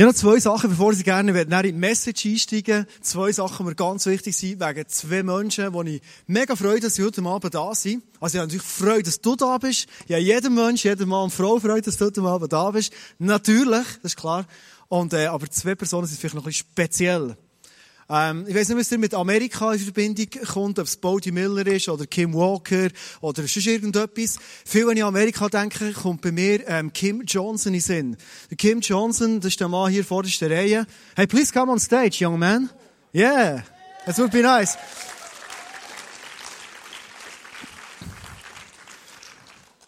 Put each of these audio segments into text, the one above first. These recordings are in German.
Ich habe noch zwei Sachen, bevor ich gerne in die Message einsteigen Zwei Sachen, die mir ganz wichtig sind, wegen zwei Menschen, wo ich mega freue, dass sie heute Abend da sind. Also ich habe natürlich Freude, dass du da bist. Ja, jeder Mensch, jeder Mann und Frau freut, dass du heute Abend da bist. Natürlich, das ist klar. Und, äh, aber zwei Personen sind vielleicht noch ein bisschen speziell. Ähm, ich weiß nicht, was ihr mit Amerika in Verbindung kommt, ob es Bodie Miller ist oder Kim Walker oder sonst irgendetwas. Viel, wenn ich Amerika denke, kommt bei mir ähm, Kim Johnson in Sinn. Der Kim Johnson, das ist der Mann hier vor der Reihe. Hey, please come on stage, young man. Yeah, that would be nice.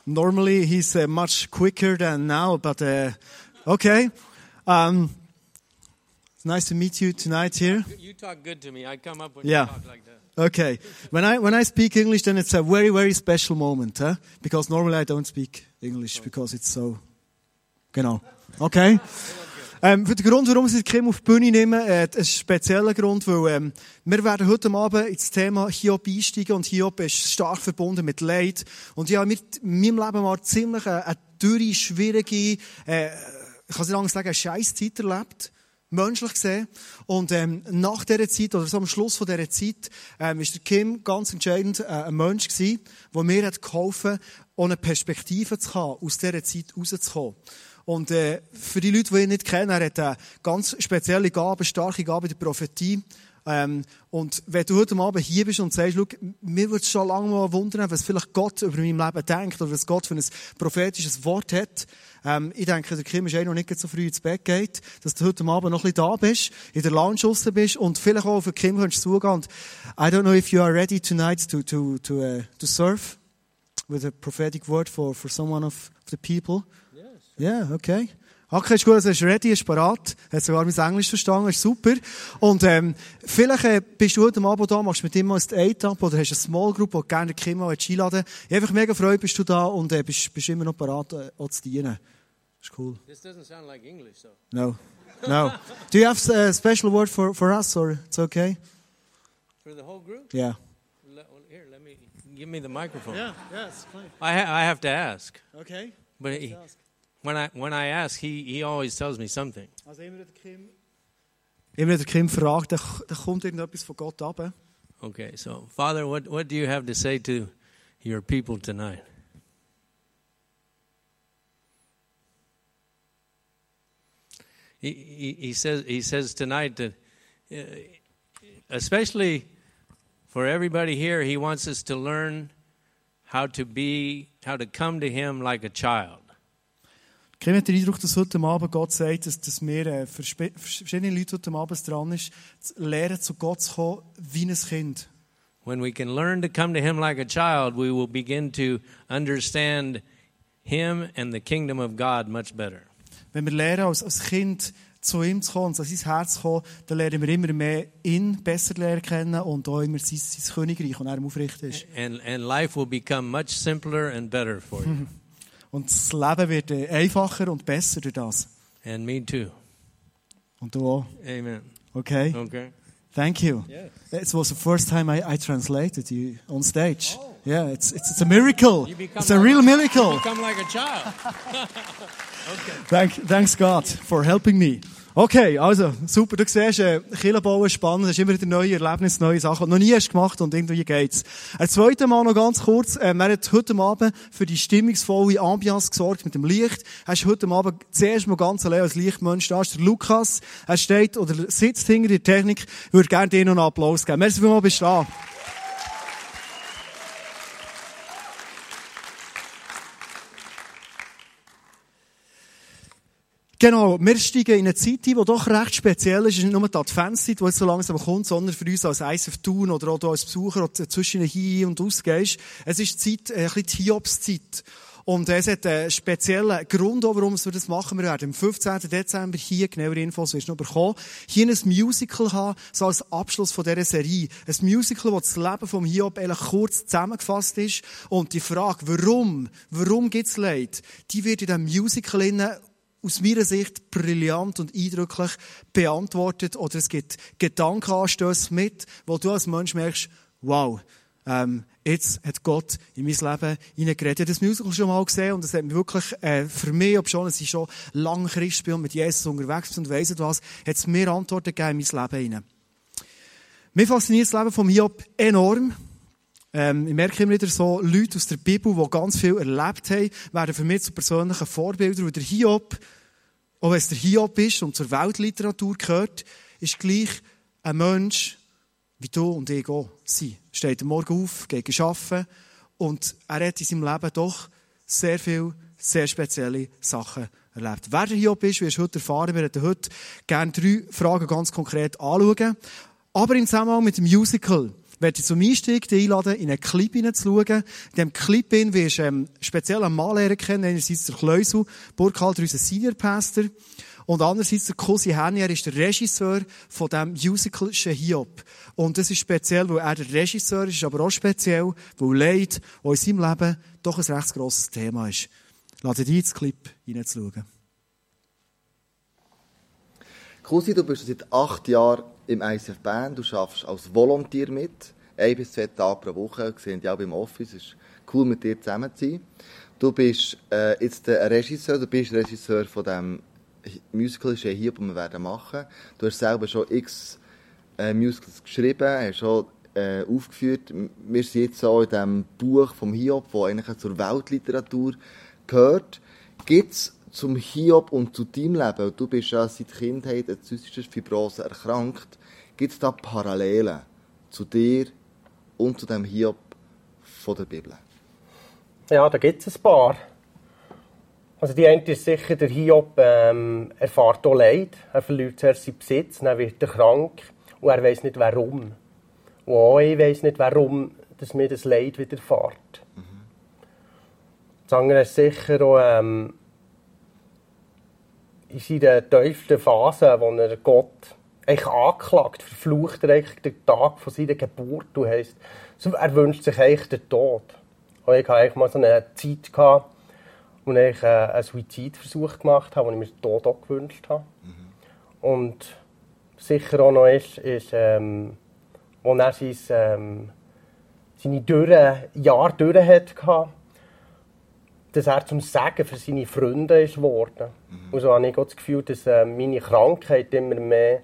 Normally he's uh, much quicker than now, but uh, okay. Um, it's nice to meet you tonight here. You talk good to me. I come up when Yeah. you talk like that. Okay. When I when I speak English, then it's a very very special moment, huh? Because normally I don't speak English because it's so. Genau. Okay. Ähm, für den Grund, warum ich Kim auf die Bühne nehme, äh, ein spezieller Grund, weil ähm, wir werden heute Abend ins Thema Hiob einsteigen und Hiob ist stark verbunden mit Leid. Und ich habe mit meinem Leben mal ziemlich eine, eine dürre, schwierige, äh, ich kann nicht sagen, eine scheiß Zeit erlebt menschlich gesehen. Und ähm, nach dieser Zeit, oder so am Schluss von dieser Zeit, ähm, ist der Kim ganz entscheidend äh, ein Mensch gewesen, der mir hat geholfen, ohne Perspektive zu haben, aus dieser Zeit rauszukommen. Und äh, für die Leute, die ihn nicht kennen, er hat eine ganz spezielle Gabe, starke Gabe der Prophetie. Ähm, und wenn du heute Abend hier bist und sagst, schau, mir würde schon lange mal wundern, was vielleicht Gott über mein Leben denkt oder was Gott für ein prophetisches Wort hat. Ähm, ich denke, der Kim ist eh noch nicht so früh ins Bett geht, dass du heute Abend noch ein bisschen da bist, in der Lounge draussen bist und vielleicht auch auf den Kim kannst zugehen. Und I don't know if you are ready tonight to, to, to, uh, to serve with a prophetic word for, for someone of the people. Yes. Ja, yeah, okay. Okay, ist gut, also ist ready, ist parat. Hat sogar mein Englisch verstanden, ist super. Und, ähm, vielleicht, äh, bist du heute Abend da, machst mit ihm mal ein Date-Up oder hast eine Small Group, wo du gerne Kim einladen Ich einfach mega freut, bist du da und, äh, bist, bist immer noch parat, äh, auch zu dienen. Ist cool. This doesn't sound like English, though. No. No. Do you have a special word for, for us or it's okay? For the whole group? Yeah. Le- well, here, let me give me the microphone. Yeah, it's fine. I, ha- I have to ask, Okay. but he, when I when I ask, he he always tells me something. Also immer der Kim... Immer der Kim fragt, dann, dann kommt irgendetwas von Gott ab. Okay, so Father, what what do you have to say to your people tonight? He, he, he says he says tonight that, uh, especially for everybody here, he wants us to learn how to be, how to come to him like a child. Kim hat den Eindruck, dass heute Abend Gott sagt, dass, dass wir äh, für, verschiedene Leute heute Abend dran ist, zu lernen, zu Gott zu kommen, wie ein Kind. When we can learn to come to Him like a child, we will begin to understand Him and the kingdom of God much better. Wenn wir lernen, als, als Kind zu ihm zu kommen, an sein Herz zu kommen, dann lernen wir immer mehr ihn besser lernen kennen und auch immer sein, sein Königreich, und er ihm aufrichten ist. And, and life will become much simpler and better for you. Und das Leben wird einfacher und besser durch das. and me too. Und du auch. Amen. Okay? Okay. Thank you. Yes. It was the first time I, I translated you on stage. Yeah, it's, it's, it's a miracle. You It's a real miracle. Become like a child. Thank, thanks God for helping me. Okay, also, super. Du siehst, äh, Kirche bauen spannend. Es ist immer wieder neue Erlebnisse, neue Sachen, die du noch nie hast gemacht und irgendwie geht's. Ein zweites Mal noch ganz kurz. Ähm, er hat heute Abend für die stimmungsvolle Ambiance gesorgt mit dem Licht. Er ist heute Abend zuerst mal ganz allein als Lichtmensch da. ist der Lukas. Er steht oder sitzt hinter der Technik. Ich würde gerne dir noch einen Applaus geben. Merci vielmals, bist du da. Genau, wir steigen in eine Zeit die doch recht speziell ist. Es ist nicht nur die Adventszeit, die jetzt so langsam kommt, sondern für uns als ISF Thun oder auch du als Besucher, der zwischen hin und aus gehst. Es ist die Zeit, äh, ein bisschen die Hiobszeit. Und es hat einen speziellen Grund, warum wir das machen. Wir werden am 15. Dezember hier, genauere Infos wirst du noch bekommen, hier ein Musical haben, so als Abschluss von dieser Serie. Ein Musical, wo das Leben vom Hiob eigentlich kurz zusammengefasst ist. Und die Frage, warum, warum gibt's Leid, die wird in diesem Musical aus meiner Sicht brillant und eindrücklich beantwortet oder es gibt Gedankenanstöße mit, wo du als Mensch merkst, wow, ähm, jetzt hat Gott in mein Leben hineingeredet. Ich habe das Musical schon mal gesehen und es hat mich wirklich, äh, für mich, ob schon, es ist schon lange Christ bin und mit Jesus unterwegs bin und weiss was, hat es mir Antworten gegeben in mein Leben hinein. Mir fasziniert das Leben von Hiob enorm. Ähm, ich merke immer wieder so, Leute aus der Bibel, die ganz viel erlebt haben, werden für mich zu persönlichen Vorbildern. Und der Hiob, auch wenn es der Hiob ist und zur Weltliteratur gehört, ist gleich ein Mensch, wie du und ich auch sind. Steht am Morgen auf, geht arbeiten und er hat in seinem Leben doch sehr viele, sehr spezielle Sachen erlebt. Wer der Hiob ist, wirst du heute erfahren. Wir werden heute gerne drei Fragen ganz konkret anschauen. Aber im Zusammenhang mit dem Musical werde ich zum Einstieg dich einladen, in einen Clip hineinzuschauen. In diesem Clip wirst du ähm, speziell einen Mann lernen kennen, einerseits der Kleusel, Burkhalter, unser Senior Pastor, und andererseits der Cosi Henny, er ist der Regisseur von dem Musical Hiob. Und das ist speziell, weil er der Regisseur ist, aber auch speziell, weil Leid, in seinem Leben doch ein recht grosses Thema ist. Lade dich ins Clip hineinzuschauen. Cosi, du bist seit acht Jahren im ICF Band, du arbeitest als Volontier mit, ein bis zwei Tage pro Woche, wir sehen dich auch im Office, ist cool mit dir zusammen zu sein. Du bist äh, jetzt der Regisseur, du bist Regisseur von dem Musical ist ja hier, das wir werden machen. Du hast selber schon x äh, Musicals geschrieben, hast schon äh, aufgeführt. Wir sind jetzt so in diesem Buch vom Hiob, das eigentlich zur Weltliteratur gehört. Gibt zum Hiob und zu deinem Leben, du bist ja seit Kindheit an zystischer Fibrose erkrankt, gibt es da Parallelen zu dir und zu dem Hiob von der Bibel? Ja, da gibt es ein paar. Also die eine ist sicher, der Hiob ähm, erfahrt auch Leid. Er verliert zuerst seinen Besitz, dann wird er krank und er weiß nicht warum. Und auch ich weiß nicht warum, dass mir das Leid widerfährt. Mhm. Das andere ist sicher auch ähm, in seiner tiefsten Phase, wo er Gott eigentlich anklagt, verflucht er eigentlich den Tag von seiner Geburt. Du heisst, er wünscht sich eigentlich den Tod. Und ich hatte eigentlich mal so eine Zeit, gehabt, wo ich äh, einen Suizidversuch gemacht habe, wo ich mir den Tod auch gewünscht habe. Mhm. Und sicher auch noch ist, ist ähm, wo er sein, ähm, seine dürre Jahre durch hatte, dass er zum Sagen für seine Freunde ist geworden. Mhm. Und so habe ich das Gefühl, dass äh, meine Krankheit immer mehr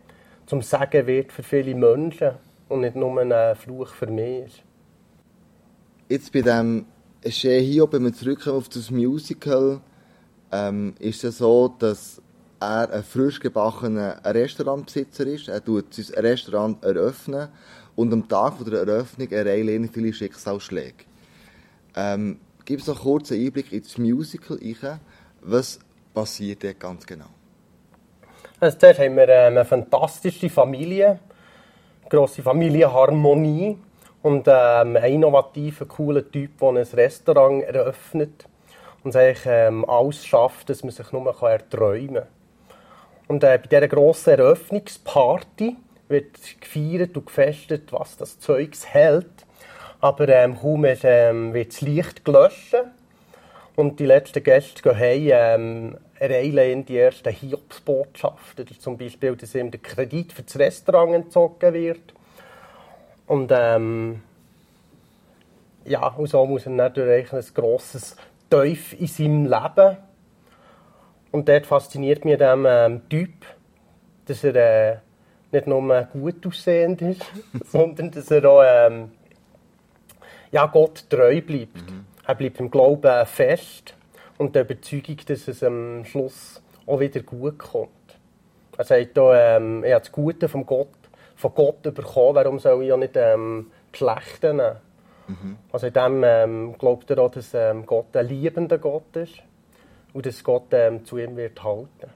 zum Sagen wird für viele Menschen und nicht nur ein Fluch für mich ist. Jetzt bei dem ja hier, wenn wir zurückkommen auf das Musical, ähm, ist es so, dass er ein frisch gebackener Restaurantbesitzer ist. Er tut sein Restaurant eröffnen und am Tag der Eröffnung erreicht viele Schicksalsschläge. Ähm, Gib uns noch kurz einen Einblick ins Musical. Was passiert dort ganz genau? Also dort haben wir eine fantastische Familie, eine grosse Familienharmonie und ähm, einen innovativen, coolen Typ, der ein Restaurant eröffnet und eigentlich ähm, alles schafft, dass man sich nur erträumen kann. Und äh, bei dieser grossen Eröffnungsparty wird gefeiert und gefestet, was das Zeugs hält. Aber ähm, kaum ist, ähm, wird das Licht gelöscht und die letzten Gäste gehen heim, ähm, ereilen die ersten Hiobsbotschaften. Zum Beispiel, dass ihm der Kredit für das Restaurant entzogen wird und ähm, ja, und so muss er natürlich ein grosses Teuf in seinem Leben. Und dort fasziniert mich dem ähm, Typ, dass er äh, nicht nur gut aussehend ist, sondern dass er auch ähm, ja, Gott treu bleibt. Mhm. Er bleibt im Glauben fest und der Überzeugung, dass es am Schluss auch wieder gut kommt. Er sagt auch, ähm, er hat das Gute vom Gott von Gott bekommen, warum soll ich ja nicht ähm, das Schlechte nehmen? Mhm. Also in dem ähm, glaubt er auch, dass ähm, Gott ein liebender Gott ist und dass Gott ähm, zu ihm wird halten.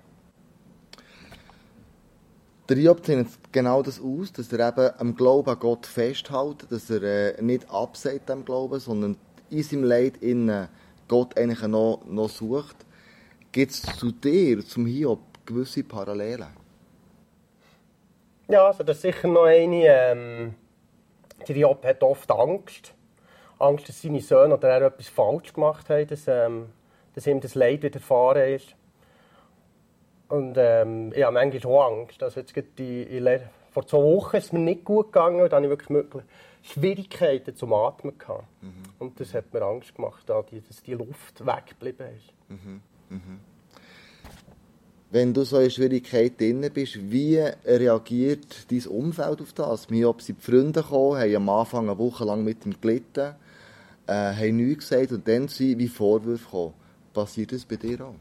Der Job zeichnet genau das aus, dass er eben am Glauben an Gott festhält, dass er äh, nicht abseit am Glauben, sondern in seinem Leid innen Gott eigentlich noch, noch sucht. Gibt es zu dir, zum Hiob, gewisse Parallelen? Ja, also das ist sicher noch eine. Ähm, der Job hat oft Angst. Angst, dass seine Söhne oder er etwas falsch gemacht haben, dass, ähm, dass ihm das Leid widerfahren ist. Und ähm, ich habe manchmal Angst. Also jetzt die, in vor zwei Wochen ist es mir nicht gut gegangen und dann hatte ich wirklich möglich Schwierigkeiten zum Atmen. Gehabt. Mhm. Und das hat mir Angst gemacht, dass die Luft weggeblieben ist. Mhm. Mhm. Wenn du so in Schwierigkeit drin bist, wie reagiert dein Umfeld auf das? Mir ob sie die Freunde gekommen, haben am Anfang eine Woche lang mit ihm gelitten, äh, haben nichts gesagt und dann sind wie Vorwürfe gekommen. Passiert das bei dir auch?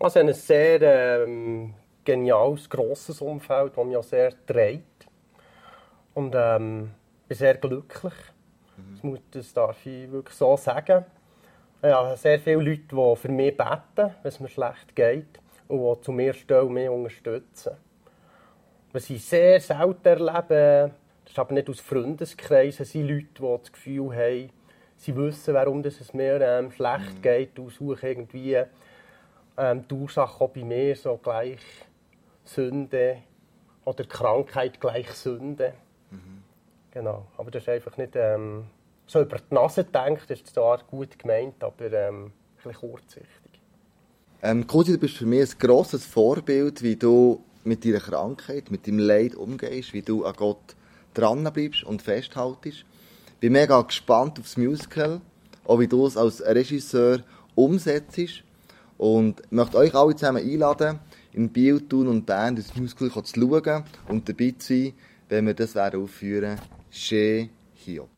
Also ein sehr ähm, geniales, grosses Umfeld, das mich auch sehr trägt. Und ähm, bin sehr glücklich. Mhm. Das darf ich wirklich so sagen. Ich habe sehr viele Leute, die für mich beten, wenn es mir schlecht geht und die zu mir stehen und mich unterstützen. Was ich sehr selten erlebe, das ist aber nicht aus Freundeskreisen, sind Leute, die das Gefühl haben, sie wissen, warum es mir ähm, schlecht mhm. geht und suchen irgendwie ähm, die Ursache auch bei mir so gleich Sünde oder Krankheit gleich Sünde. Mhm. Genau, aber das ist einfach nicht ähm, so über die Nase gedacht, das ist zwar gut gemeint, aber ähm, ein bisschen kurzsichtig. Ähm, Cosi, du bist für mich ein grosses Vorbild, wie du mit deiner Krankheit, mit deinem Leid umgehst, wie du an Gott dranbleibst und festhaltest. Ich bin mega gespannt aufs Musical, auch wie du es als Regisseur umsetzt. Und ich möchte euch alle zusammen einladen, in Biel, Thun und Bern das Musical zu schauen und dabei zu sein, wenn wir das aufführen werden. Chez Hiob.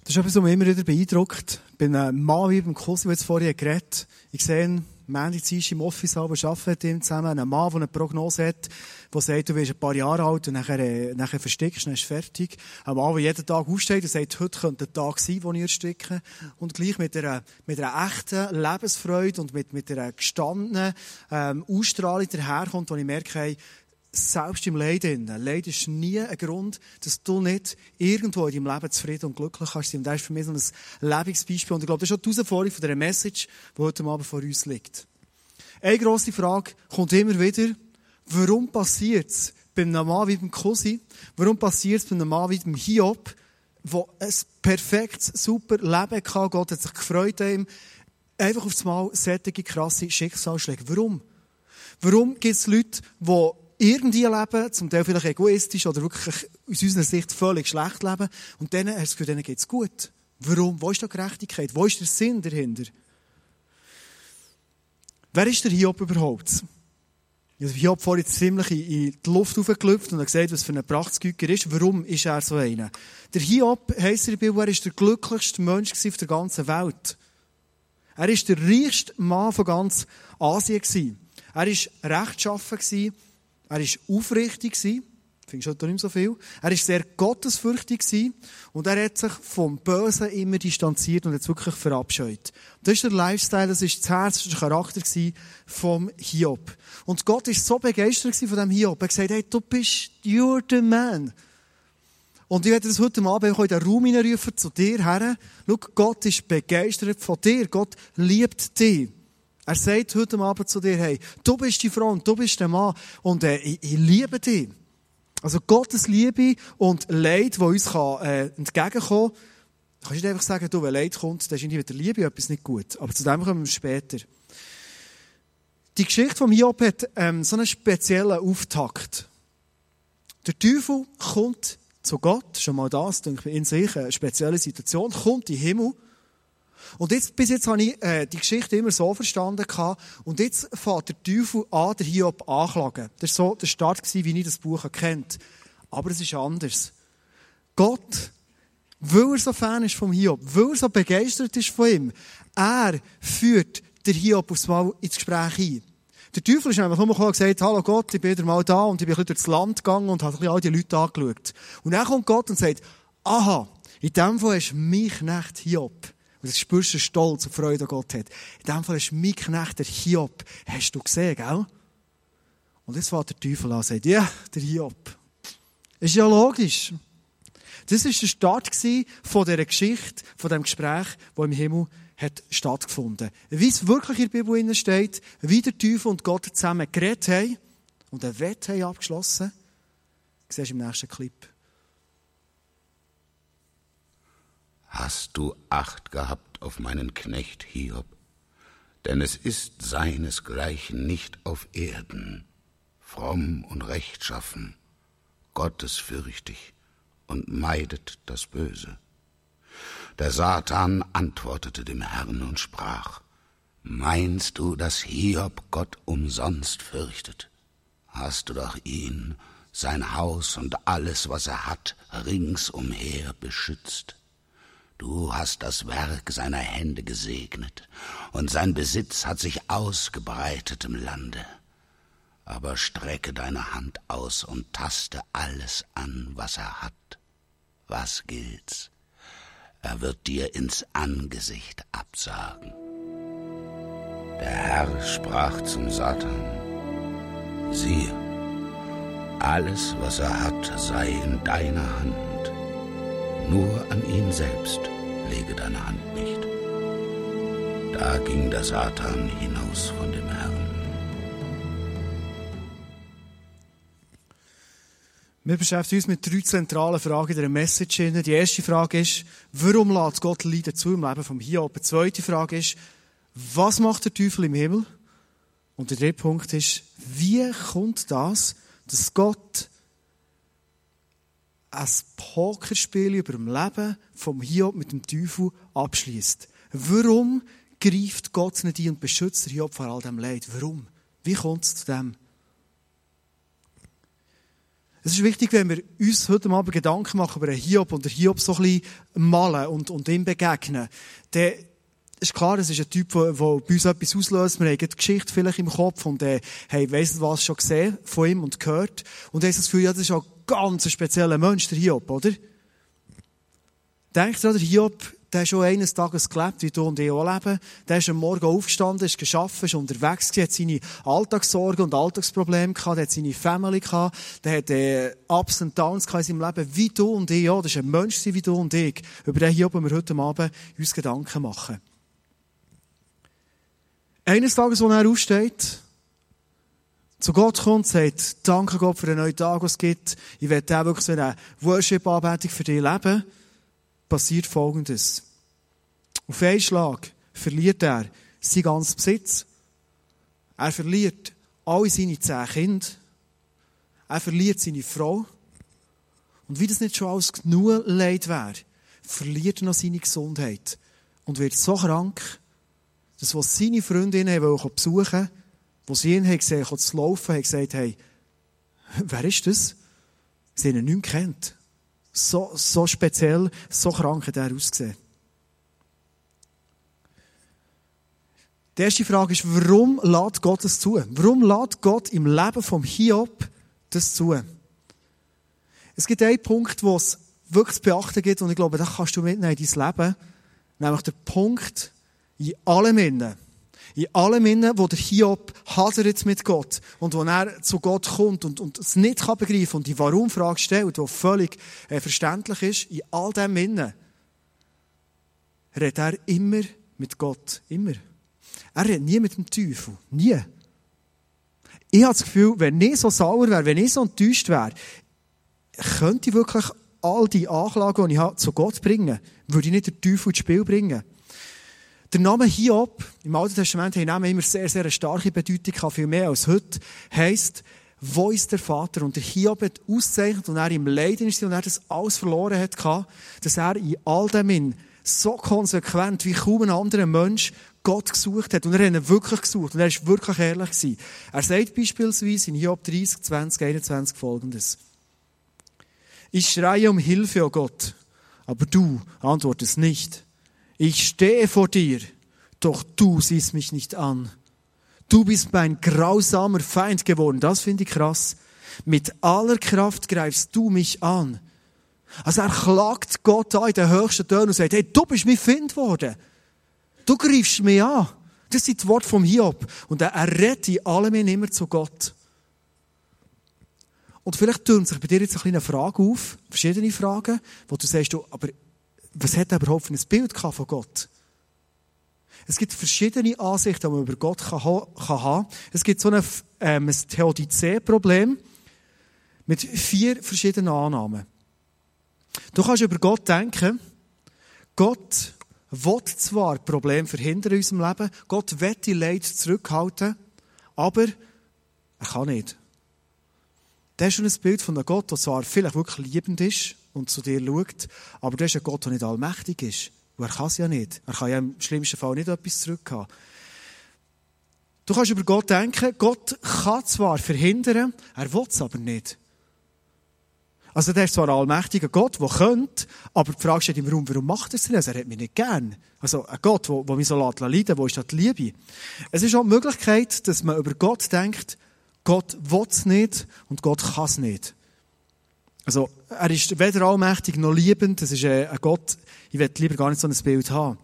Das ist etwas, was mich immer wieder beeindruckt. Ich bin ein Mann wie beim Kursi, der jetzt vorhin geredet Ich sehe Mandy Zisch im Office, aber arbeiten mit ihm zusammen. Ein Mann, der eine Prognose hat, der sagt, du wirst ein paar Jahre alt und nachher, äh, nachher verstickst, dann ist fertig. Ein Mann, der jeden Tag aufsteht und sagt, heute könnte der Tag sein, wo ich ersticke. Und gleich mit einer, mit einer echten Lebensfreude und mit, mit einer gestandenen, ähm, Ausstrahlung daherkommt, wo ich merke, hey, selbst im Leid innen. Leid ist nie ein Grund, dass du nicht irgendwo in deinem Leben zufrieden und glücklich kannst sein. Und das ist für mich so ein Lebensbeispiel. Und ich glaube, das ist auch die Herausforderung von dieser Message, die heute Abend vor uns liegt. Eine grosse Frage kommt immer wieder. Warum passiert es bei einem Mann wie beim Cousin? Warum passiert es bei einem Mann wie beim Hiob, der ein perfektes, super Leben hatte? Gott hat sich gefreut an ihm. Einfach auf einmal solche krasse Schicksalsschläge. Warum? Warum gibt es Leute, die irgendwie leben, zum Teil vielleicht egoistisch oder wirklich aus unserer Sicht völlig schlecht leben. Und denen hast du das Gefühl, denen geht's gut. Warum? Wo ist da Gerechtigkeit? Wo ist der Sinn dahinter? Wer ist der Hiob überhaupt? Also Hiob vorhin ziemlich in die Luft aufgelüpft und gesagt, was für ein Prachtsgüger ist. Warum ist er so einer? Der Hiob, heisst in der Bibel, er ist der glücklichste Mensch auf der ganzen Welt. Er ist der reichste Mann von ganz Asien. Er war rechtschaffen. Er war aufrichtig. Findest du heute nicht so viel? Er war sehr gottesfürchtig und er hat sich vom Bösen immer distanziert und hat wirklich verabscheut. Das ist der Lifestyle, das ist das Herz, das ist der Charakter vom Hiob. Und Gott ist so begeistert von dem Hiob. Er hat gesagt, hey, du bist, you're the man. Und ich werde das heute Abend in den Raum hineinrufen, zu dir her. Schau, Gott ist begeistert von dir. Gott liebt dich. Er sagt heute Abend zu dir, hey, du bist die Frau und du bist der Mann und äh, ich, ich, liebe dich. Also Gottes Liebe und Leid, das uns kann, äh, entgegenkommen kann, kannst du nicht einfach sagen, du, wenn Leid kommt, dann ist mit der Liebe etwas nicht gut. Aber zu dem kommen wir später. Die Geschichte von Hiob hat ähm, so einen speziellen Auftakt. Der Teufel kommt zu Gott, schon mal das, denke ich, in sich eine spezielle Situation, kommt in den Himmel und jetzt, bis jetzt habe ich äh, die Geschichte immer so verstanden gehabt. Und jetzt fährt der Teufel an, der Hiob anklagen. Das war so der Start, gewesen, wie ich das Buch kennt. Aber es ist anders. Gott, weil er so Fan ist vom Hiob, weil er so begeistert ist von ihm, er führt der Hiob aufs Mal ins Gespräch ein. Der Teufel ist einfach nur und gesagt, hallo Gott, ich bin wieder mal da und ich bin ein bisschen durchs Land gegangen und habe all die Leute angeschaut. Und dann kommt Gott und sagt, aha, in dem Fall ist mein Knecht Hiob und das spürst du Stolz und Freude, Gott hat. In dem Fall ist mein Knecht, der Hiob. Hast du gesehen, gell? Und jetzt fährt der Teufel an und sagt, ja, der Hiob. Ist ja logisch. Das war der Start von dieser Geschichte, von diesem Gespräch, das im Himmel hat stattgefunden. Wie es wirklich in der Bibel steht, wie der Teufel und Gott zusammen geredet haben und ein Wett haben abgeschlossen. Siehst du im nächsten Clip. Hast du Acht gehabt auf meinen Knecht Hiob, denn es ist seinesgleichen nicht auf Erden, fromm und rechtschaffen, gottesfürchtig und meidet das Böse. Der Satan antwortete dem Herrn und sprach, Meinst du, dass Hiob Gott umsonst fürchtet? Hast du doch ihn, sein Haus und alles, was er hat, ringsumher beschützt. Du hast das Werk seiner Hände gesegnet, und sein Besitz hat sich ausgebreitet im Lande. Aber strecke deine Hand aus und taste alles an, was er hat. Was gilt's? Er wird dir ins Angesicht absagen. Der Herr sprach zum Satan, siehe, alles, was er hat, sei in deiner Hand. Nur an ihn selbst lege deine Hand nicht. Da ging der Satan hinaus von dem Herrn. Wir beschäftigen uns mit drei zentralen Fragen in der Message. Die erste Frage ist, warum lässt Gott Leiden zu im Leben vom Hiob? Die zweite Frage ist, was macht der Teufel im Himmel? Und der dritte Punkt ist, wie kommt das, dass Gott ein Pokerspiel über dem Leben vom Hiob mit dem Teufel abschließt? Warum greift Gott nicht ein und beschützt Hiob vor all dem Leid? Warum? Wie kommt es zu dem? Es ist wichtig, wenn wir uns heute Abend Gedanken machen über den Hiob und den Hiob so ein bisschen malen und, und ihm begegnen, dann ist klar, es ist ein Typ, der, bei uns etwas auslöst. Wir haben die Geschichte vielleicht im Kopf und äh, haben weiss was schon gesehen von ihm und gehört. Und haben das Gefühl, ja, das ist ein ganz spezieller Mensch, der Hiob, oder? Denkt ihr, der Hiob, der hat schon eines Tages gelebt, wie du und ich auch leben. Der ist am Morgen aufgestanden, ist geschafft, ist unterwegs gewesen, hat seine Alltagssorgen und Alltagsprobleme gehabt, hat seine Family gehabt, der hat äh, Ups und Downs in seinem Leben, wie du und ich auch. Das ist ein Mensch wie du und ich. Über den Hiob wir heute Abend uns Gedanken machen. Eines Tages, als er aufsteht, zu Gott kommt, sagt, danke Gott für den neuen Tag, was es gibt. Ich werde auch wirklich so eine Worship-Anbetung für dich leben. Passiert Folgendes. Auf einen Schlag verliert er sein ganzes Besitz. Er verliert alle seine zehn Kinder. Er verliert seine Frau. Und wie das nicht schon alles genug Leid wäre, verliert er noch seine Gesundheit und wird so krank, dass was seine Freundinnen wollen besuchen wo sie ihn gesehen haben, zu laufen, haben gesagt, hey, wer ist das? Sie haben ihn nicht kennt. So, so speziell, so krank hat er ausgesehen. Die erste Frage ist, warum lädt Gott das zu? Warum lädt Gott im Leben vom Hiob das zu? Es gibt einen Punkt, wo es wirklich zu beachten gibt, und ich glaube, das kannst du mitnehmen in dein Leben. Nämlich der Punkt, in allem innen, in allem innen, wo der Hiob hadert mit Gott und wo er zu Gott kommt und, und es nicht kann begreifen und die Warum-Frage stellt, die völlig äh, verständlich ist, in all dem innen redet er immer mit Gott. Immer. Er redet nie mit dem Teufel. Nie. Ich habe das Gefühl, wenn ich so sauer wäre, wenn ich so enttäuscht wäre, könnte ich wirklich all die Anklagen, die ich habe, zu Gott bringen. Würde ich nicht den Teufel ins Spiel bringen. Der Name Hiob, im Alten Testament, hat immer sehr, sehr eine starke Bedeutung, viel mehr als heute, heisst, wo ist der Vater? Und der Hiob hat ausgezeichnet, und er im Leiden ist und er das alles verloren hat, dass er in all dem so konsequent wie kaum ein anderer Mensch Gott gesucht hat. Und er hat ihn wirklich gesucht. Und er ist wirklich ehrlich gewesen. Er sagt beispielsweise in Hiob 30, 20, 21 folgendes. Ich schreie um Hilfe, oh Gott, aber du antwortest nicht. Ich stehe vor dir, doch du siehst mich nicht an. Du bist mein grausamer Feind geworden. Das finde ich krass. Mit aller Kraft greifst du mich an. Also er klagt Gott an in den höchsten Tönen und sagt, hey, du bist mein Find worden. Du greifst mich an. Das sind die Worte vom Hiob. Und er rettet in allem immer zu Gott. Und vielleicht türmt sich bei dir jetzt eine kleine Frage auf, verschiedene Fragen, wo du sagst, du, aber was hat er überhaupt für ein Bild von Gott? Es gibt verschiedene Ansichten, die man über Gott kann, kann Es gibt so ein, ähm, ein Theodizee-Problem mit vier verschiedenen Annahmen. Du kannst über Gott denken, Gott will zwar Probleme verhindern in unserem Leben, Gott will die Leid zurückhalten, aber er kann nicht. Das ist schon ein Bild von einem Gott, der zwar vielleicht wirklich liebend ist und zu dir schaut, aber das ist ein Gott, der nicht allmächtig ist. Und er kann es ja nicht. Er kann ja im schlimmsten Fall nicht etwas zurückhaben. Du kannst über Gott denken, Gott kann zwar verhindern, er will es aber nicht. Also der ist zwar ein allmächtiger Gott, der könnte, aber die Frage steht im Raum, warum macht er es denn? Also er hat mich nicht gern. Also ein Gott, der mich so leiden lässt, wo ist da die Liebe? Es ist auch die Möglichkeit, dass man über Gott denkt, Gott will es nicht und Gott kann es nicht. Also er ist weder allmächtig noch liebend, das ist ein Gott, ich will lieber gar nicht so ein Bild haben.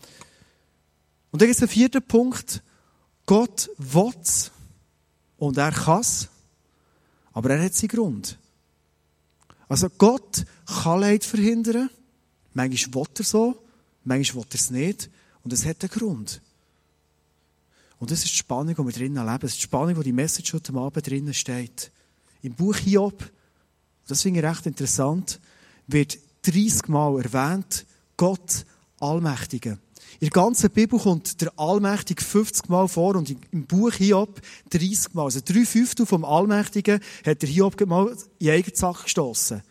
Und dann gibt es einen vierten Punkt, Gott will und er kann aber er hat seinen Grund. Also Gott kann Leid verhindern. Manchmal will er so, manchmal will er es nicht. Und es hat einen Grund. Und das ist die Spannung, die wir drinnen erleben. Das ist die Spannung, die die Message heute Abend drinnen steht. Im Buch Hiob, das finde ich recht interessant, wird 30 Mal erwähnt, Gott Allmächtige. In der ganzen Bibel kommt der Allmächtige 50 Mal vor und im Buch Hiob 30 Mal. Also drei Fünftel vom Allmächtigen hat der Hiob mal in eigene Sache gestossen.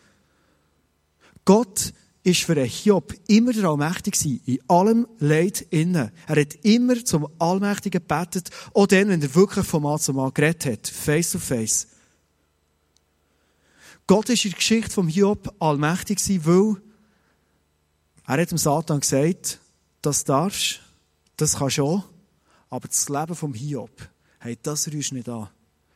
Gott ist für Hiob immer der Allmächtige in allem Leid innen. Er hat immer zum Allmächtigen gebetet, auch dann, wenn er wirklich von Mal zu Mal geredet hat, face to face. Gott ist in der Geschichte vom Hiob allmächtig weil er hat dem Satan gesagt, das darfst, das kannst auch, aber das Leben vom Hiob, hey, das rührst nicht an.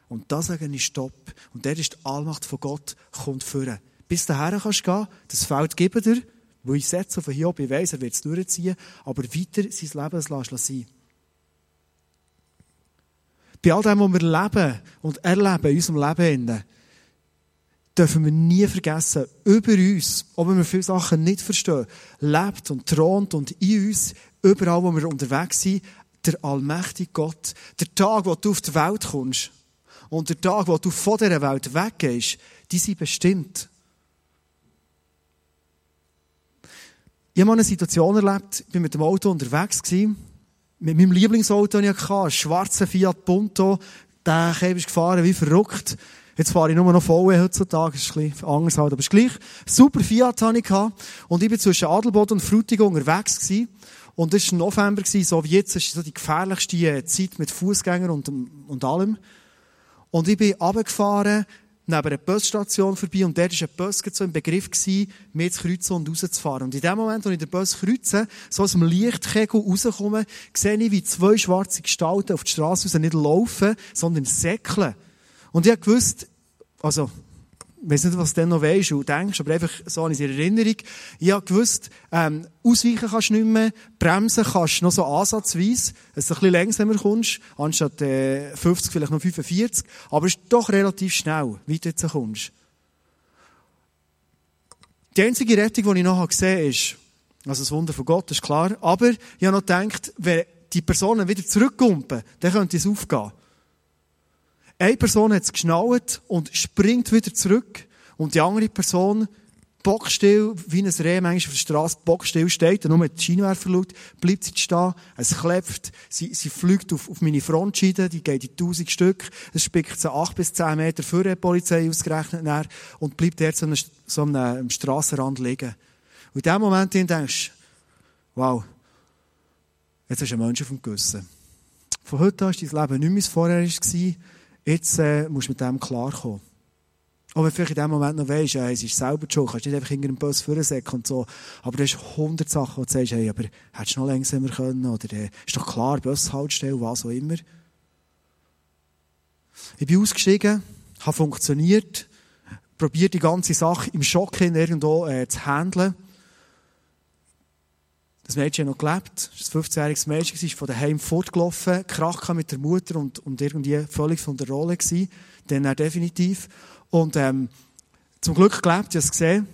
Und das sagen ich Stopp. Und der ist die Allmacht von Gott, kommt führen. Bis dahin kannst du gehen, das Feld geben dir, wo ich setze auf Hiob, ich weiss, er wird es durchziehen, aber weiter sein Leben lassen sein. Bei all dem, was wir leben und erleben in unserem Leben, dürfen wir nie vergessen, über uns, wenn wir viele Sachen nicht verstehen, lebt und thront und in uns, überall, wo wir unterwegs sind, der allmächtige Gott. Der Tag, wo du auf die Welt kommst und der Tag, wo du von dieser Welt weggehst, die sind bestimmt. Ich habe eine Situation erlebt, ich war mit dem Auto unterwegs, mit meinem Lieblingsauto, den ich hatte, einen schwarzen Fiat Punto, den ich gefahren wie verrückt. Jetzt fahre ich nur noch voll heutzutage, das ist ein bisschen anders halt, aber ist gleich. Super Fiat hatte ich. Und ich bin zwischen Adelboden und Frutigen unterwegs gewesen. Und es war November so wie jetzt, ist so die gefährlichste äh, Zeit mit Fußgängern und, und allem. Und ich bin runtergefahren, neben einer Busstation vorbei und dort war ein Bus so im Begriff, gewesen, mich zu kreuzen und rauszufahren. Und in dem Moment, wo ich den Bus kreuze, so aus dem Lichtkegel rauskomme, sehe ich, wie zwei schwarze Gestalten auf die Straße raus nicht laufen, sondern säckeln. Und ich habe gewusst, also, ich weiß nicht, was du denn noch weisst und denkst, aber einfach so an in Erinnerung. Ich habe gewusst, ähm, ausweichen kannst du nicht mehr, bremsen kannst du noch so ansatzweise, dass du ein bisschen langsamer kommst, anstatt äh, 50, vielleicht noch 45, aber es ist doch relativ schnell, wie du jetzt kommst. Die einzige Rettung, die ich noch gesehen habe, ist, also das Wunder von Gott, ist klar, aber ich habe noch gedacht, wenn die Personen wieder zurückkumpen, dann könnte es aufgehen. Eine Person hat es geschnallt und springt wieder zurück. Und die andere Person, bockstill, wie ein Reh manchmal auf der Straße, bockstill steht, und nur mit Scheinwerfer schaut, bleibt sie stehen, es klebt, sie, sie fliegt auf, auf meine Frontscheide, die geht in tausend Stück, es spickt so acht bis zehn Meter vor der Polizei ausgerechnet nach, und bleibt dort so, einem, so einem Strassenrand liegen. Und in dem Moment denkst du, wow, jetzt hast du einen Menschen auf dem Gewissen. Von heute an war dein Leben nicht mehr, wie vorher war, Jetzt äh, musst du mit dem klarkommen. Auch wenn du vielleicht in dem Moment noch weisst, ja, es ist selber schon, kannst nicht einfach in einen Bus vorsäcken und so. Aber du hast hundert Sachen, wo du sagst, hey, aber hättest du noch langsamer können? Oder äh, ist doch klar, Bushaltestelle, was auch immer. Ich bin ausgestiegen, habe funktioniert, probiert die ganze Sache im Schock hin irgendwo äh, zu handeln. Das Mädchen hat noch gelebt. Das war ein 15-jähriges Mädchen, ist von daheim fortgelaufen, Krach mit der Mutter und, und irgendwie völlig von der Rolle gewesen. Dann er definitiv. Und, ähm, zum Glück gelebt, ich habe es gesehen.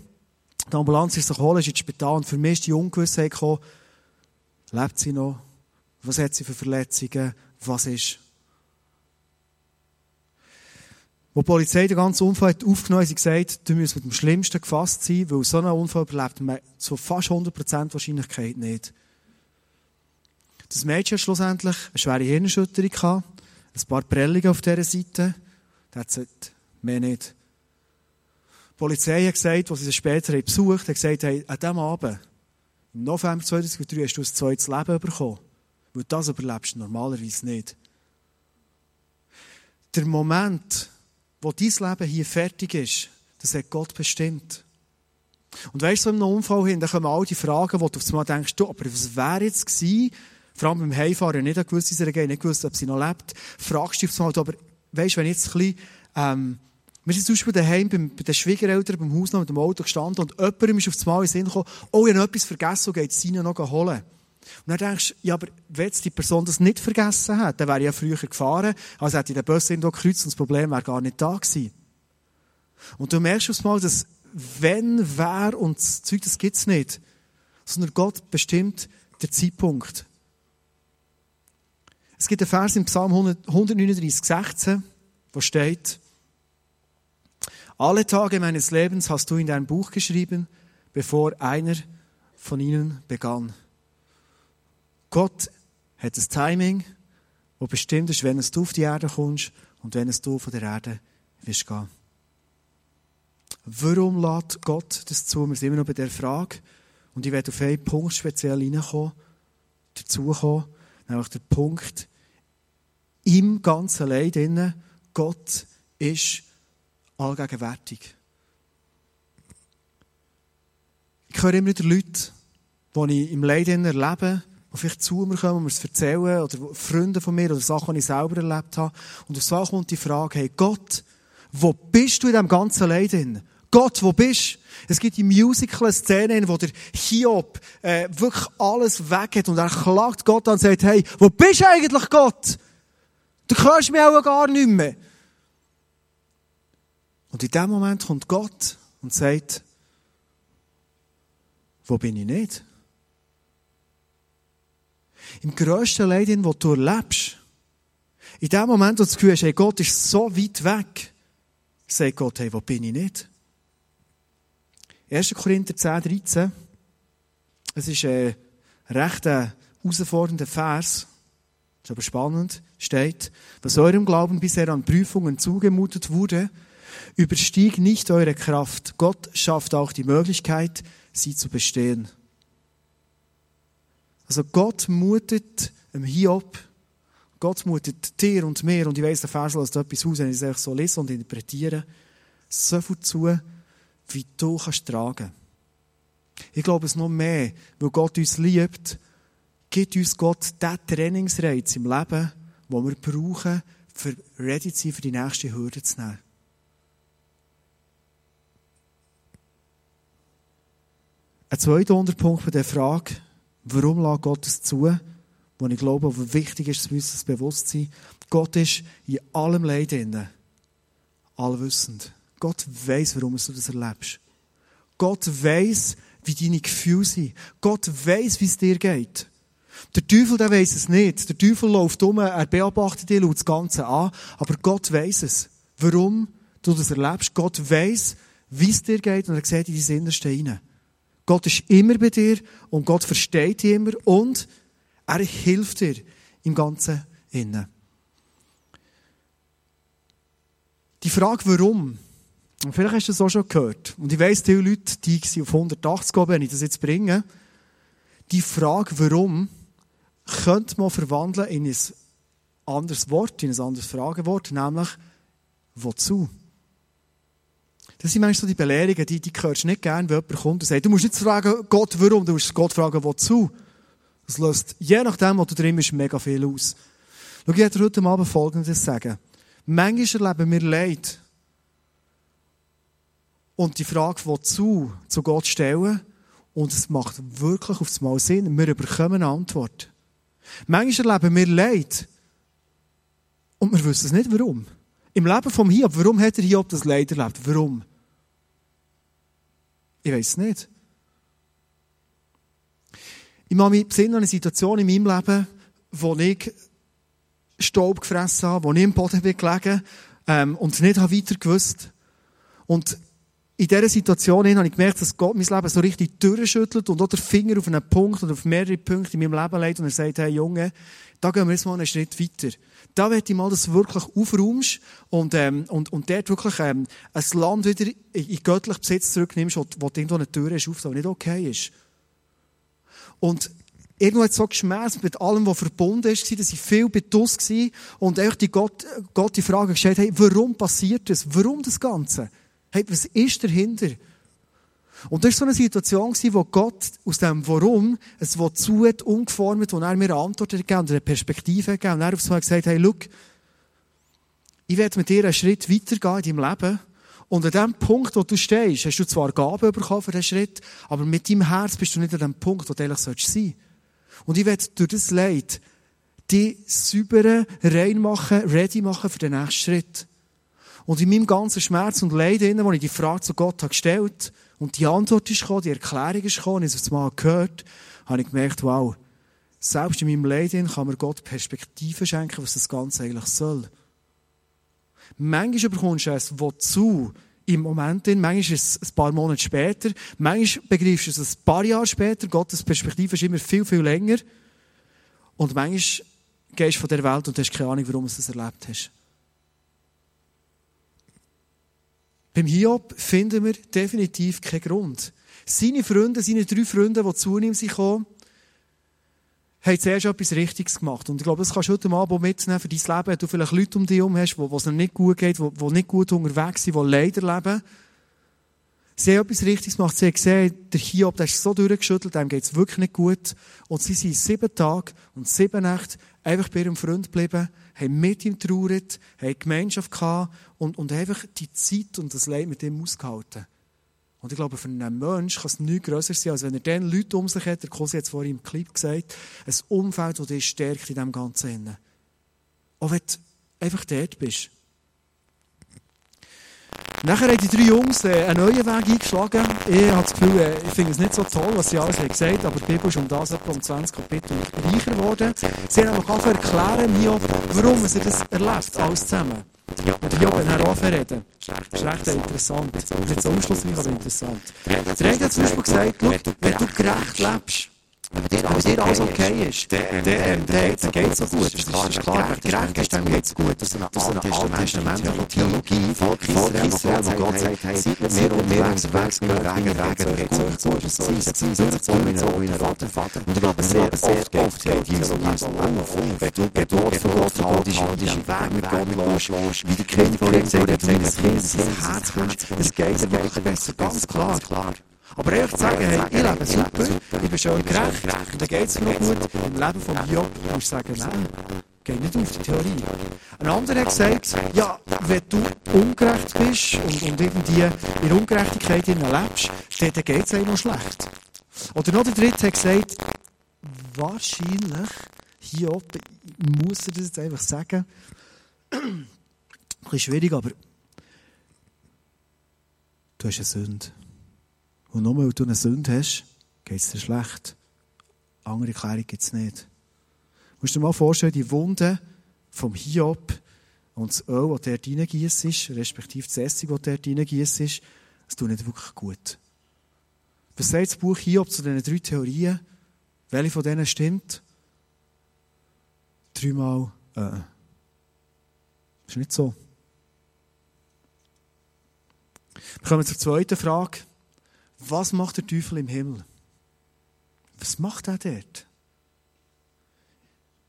Die Ambulanz ist sich holen, ist ins Spital und für mich ist die Ungewissheit gekommen, lebt sie noch? Was hat sie für Verletzungen? Was ist? Wo die Polizei den ganzen Unfall hat aufgenommen hat, gesagt, du musst mit dem Schlimmsten gefasst sein, weil so einen Unfall überlebt man zu fast 100% Wahrscheinlichkeit nicht. Das Mädchen hat schlussendlich eine schwere Hirnerschütterung gehabt, ein paar Prellungen auf dieser Seite. Das hat mehr nicht. Die Polizei hat gesagt, als sie sie später besucht hat gesagt, hey, an diesem Abend, im November 2003, hast du ein zweites Leben bekommen. Weil das überlebst du normalerweise nicht. Der Moment, wo dein Leben hier fertig ist, das hat Gott bestimmt. Und weißt du, so im Unfall hin, da kommen all die Fragen, wo du auf einmal denkst, du, aber was wäre jetzt gewesen, vor allem beim Heimfahren, nicht gewusst, wie sie nicht gewusst, ob sie noch lebt, fragst du auf einmal, aber weißt du, wenn jetzt ein bisschen, ähm, wir sind zum Beispiel daheim bei, den Schwiegereltern beim Haus noch mit dem Auto gestanden und jemandem ist auf einmal in den Sinn gekommen, oh, ich habe etwas vergessen und geht Sina noch holen. Und dann denkst du, ja, aber wenn die Person das nicht vergessen hat, dann wäre ich ja früher gefahren, also hätte ich den Bus irgendwo gekreuzt und das Problem wäre gar nicht da gewesen. Und du merkst aufs Mal, dass wenn, wer und das Zeug, das gibt's nicht. Sondern Gott bestimmt den Zeitpunkt. Es gibt einen Vers im Psalm 139, 16, wo steht, alle Tage meines Lebens hast du in dein Buch geschrieben, bevor einer von ihnen begann. Gott hat das Timing, wo bestimmt ist, wenn du auf die Erde kommst und wenn du von der Erde wirst gehen. Warum lädt Gott das zu? Wir sind immer noch bei der Frage. Und ich werde auf einen Punkt speziell reinkommen, dazukommen, nämlich der Punkt, im ganzen Leid innen, Gott ist allgegenwärtig. Ich höre immer wieder Leute, die ich im Leid erlebe, die vielleicht zu mir kommen und mir es erzählen, oder Freunde von mir, oder Sachen, die ich selber erlebt habe. Und auf so kommt die Frage, hey Gott, wo bist du in diesem ganzen Leid? Drin? Gott, wo bist du? Es gibt die Musical-Szene, wo der Hiob äh, wirklich alles weg hat und er klagt Gott an und sagt, hey, wo bist du eigentlich Gott? Du hörst mich auch gar nicht mehr. Und in dem Moment kommt Gott und sagt, wo bin ich nicht? Im grössten Leid, das du erlebst, in dem Moment, wo du das Gefühl hast, hey, Gott ist so weit weg, sagt Gott, hey, wo bin ich nicht? 1. Korinther 10, 13. Es ist ein recht herausfordernder Vers. Ist aber spannend. Steht, was eurem Glauben bisher an Prüfungen zugemutet wurde, überstieg nicht eure Kraft. Gott schafft auch die Möglichkeit, sie zu bestehen. Also Gott mutet im Hiob, Gott mutet dir und mir, und ich weiss, der Vers lässt etwas aus, wenn ich es so lese und interpretiere, so viel zu, wie du kannst tragen. Ich glaube es noch mehr, weil Gott uns liebt, gibt uns Gott den Trainingsreiz im Leben, den wir brauchen, für ready zu sein, für die nächste Hürde zu nehmen. Ein zweiter Unterpunkt bei der Frage, warum lässt Gott es zu, wo ich glaube, wo wichtig ist, dass wir uns das bewusst sind. Gott ist in allem Leid drin, allwissend. Gott weiß, warum du das erlebst. Gott weiß, wie deine Gefühle sind. Gott weiß, wie es dir geht. Der Teufel, der weiß es nicht. Der Teufel läuft um, er beobachtet dich, schaut das Ganze an. Aber Gott weiß es. Warum du das erlebst. Gott weiß, wie es dir geht und er sieht in dein Innerste hinein. Gott ist immer bei dir und Gott versteht dich immer und er hilft dir im Ganzen innen. Die Frage, warum, und vielleicht hast du das auch schon gehört. Und ich weiss, die Leute, die auf 180 gehen, wenn ich das jetzt bringe, die Frage, warum, könnte man verwandeln in ein anderes Wort, in ein anderes Fragewort, nämlich, wozu? Das sind manchmal so die Belehrungen, die, die hörst du nicht gern, wenn jemand kommt und sagt, du musst nicht fragen, Gott, warum, du musst Gott fragen, wozu? Das löst, je nachdem, wo du drin bist, mega viel aus. Schau, ich werde heute Abend Folgendes sagen. Manchmal erleben wir Leid, und die Frage, wozu, zu Gott stellen. Und es macht wirklich aufs Mal Sinn. Wir bekommen eine Antwort. Manchmal erleben wir Leid. Und wir wissen es nicht, warum. Im Leben vom Hiob, warum hat er Hiob das Leid erlebt? Warum? Ich weiß es nicht. Ich mache mich besinnen an eine Situation in meinem Leben, wo ich Staub gefressen habe, wo ich im Boden bin gelegen ähm, und nicht weiter gewusst. Und in dieser Situation habe ich gemerkt, dass Gott mein Leben so richtig durchschüttelt und auch der Finger auf einen Punkt oder auf mehrere Punkte in meinem Leben legt und er sagt, hey Junge, da gehen wir jetzt mal einen Schritt weiter. Da möchte ich mal, dass du wirklich aufräumst und, ähm, und, und dort wirklich ähm, ein Land wieder in, göttlichen Besitz zurücknimmst, wo, wo irgendwo eine Tür ist, die nicht okay ist. Und irgendwo hat es so geschmerzt mit allem, was verbunden ist, dass ich viel bedusst war und echt die Gott, Gott die Frage gestellt, hey, warum passiert das? Warum das Ganze? Hey, was ist dahinter? Und das war so eine Situation, wo Gott aus dem Warum es zu hat, umgeformt, wo er mir eine Antwort gegeben und eine Perspektive gegeben und er auf so gesagt, hey, look, ich werde mit dir einen Schritt weitergehen in deinem Leben und an dem Punkt, wo du stehst, hast du zwar Gaben bekommen für diesen Schritt, aber mit deinem Herz bist du nicht an dem Punkt, wo du eigentlich sein solltest. Und ich werde durch das Leid die säubere, rein machen, ready machen für den nächsten Schritt. Und in meinem ganzen Schmerz und Leid, wo ich die Frage zu Gott habe gestellt und die Antwort ist gekommen, die Erklärung ist gekommen, ich es mal gehört, habe ich gemerkt, wow, selbst in meinem Leid kann mir Gott Perspektive schenken, was das Ganze eigentlich soll. Manchmal bekommst du es, wozu im Moment in, manchmal ist es ein paar Monate später, manchmal begreifst du es ein paar Jahre später, Gottes Perspektive ist immer viel, viel länger. Und manchmal gehst du von der Welt und hast keine Ahnung, warum du es erlebt hast. Beim Hiob finden wir definitiv keinen Grund. Seine Freunde, seine drei Freunde, die zu ihm sind haben zuerst etwas Richtiges gemacht. Und ich glaube, das kannst du heute Abend mitnehmen für dein Leben. Wenn du vielleicht Leute um dich herum hast, wo, wo es noch nicht gut geht, die, die nicht gut unterwegs sind, die leider leben. Sie haben etwas Richtiges gemacht. Sie haben gesehen, der Hiob, der ist so durchgeschüttelt, dem geht es wirklich nicht gut. Und sie sind sieben Tage und sieben Nächte einfach bei ihrem Freund geblieben, haben mit ihm trauert, haben Gemeinschaft gehabt und, und einfach die Zeit und das Leid mit ihm ausgehalten. Und ich glaube, für einen Menschen kann es nichts grösser sein, als wenn er dann Leute um sich hat, der Kosi hat es vorhin im Clip gesagt, ein Umfeld, das dich stärkt in diesem Ganzen. Auch wenn du einfach dort bist. Nachher haben die drei Jungs äh, einen neuen Weg eingeschlagen. Ich habe das Gefühl, äh, ich finde es nicht so toll, was sie alles haben gesagt aber die Bibel ist um das etwa um 20 Kapitel reicher geworden. Sie haben einfach erklären, Hiob, warum sie das erlebt, alles zusammen. Und Hiob hat dann angefangen Schlecht interessant. Nicht so umschlussreich, aber interessant. Der Rede hat zum Beispiel gesagt, wenn du gerecht lebst, dir alles, dir alles okay ist, dann, dann, dann geht es so gut. Das ist klar, klar gerecht ist, dann geht es gut. Das ist eine alttestamentliche Theologie, Volk Israel, wo Gott sagt, seid mehr und mehr unterwegs, gehen Wege, Wege, dann geht es gut. Das ist sie, sie sich um meinen Vater, Vater. Und ich glaube, sehr, sehr oft geht Jesus Jesus auf. Wenn du Gebot von Gott haltest, haltest Weg mit Gott los, wie der Kind von ihm sagt, dass das Herz das geht wirklich besser, ganz klar. Aber ehrlich zu sagen, hey, ich lebe super, ich bin schön gerecht, und dann geht es mir gut. Im Leben von Job musst du sagen, nein, geht nicht auf die Theorie. Ein anderer hat gesagt, ja, wenn du ungerecht bist und, und irgendwie in Ungerechtigkeit lebst, dann, dann geht es einem schlecht. Oder noch der dritte hat gesagt, wahrscheinlich, Hiob, ich muss er das jetzt einfach sagen, ein bisschen schwierig, aber du hast eine Sünde. Und nur weil du eine Sünde hast, geht es dir schlecht. Andere Erklärung gibt es nicht. Du musst dir mal vorstellen, die Wunde vom Hiob und das Öl, das dort reingießt ist, respektive das Essig, das dort reingießt ist, das tut nicht wirklich gut. Was sagt das Buch Hiob zu diesen drei Theorien? Welche von denen stimmt? Dreimal, äh. Das ist nicht so. Wir kommen zur zweiten Frage. Was macht der Teufel im Himmel? Was macht er dort?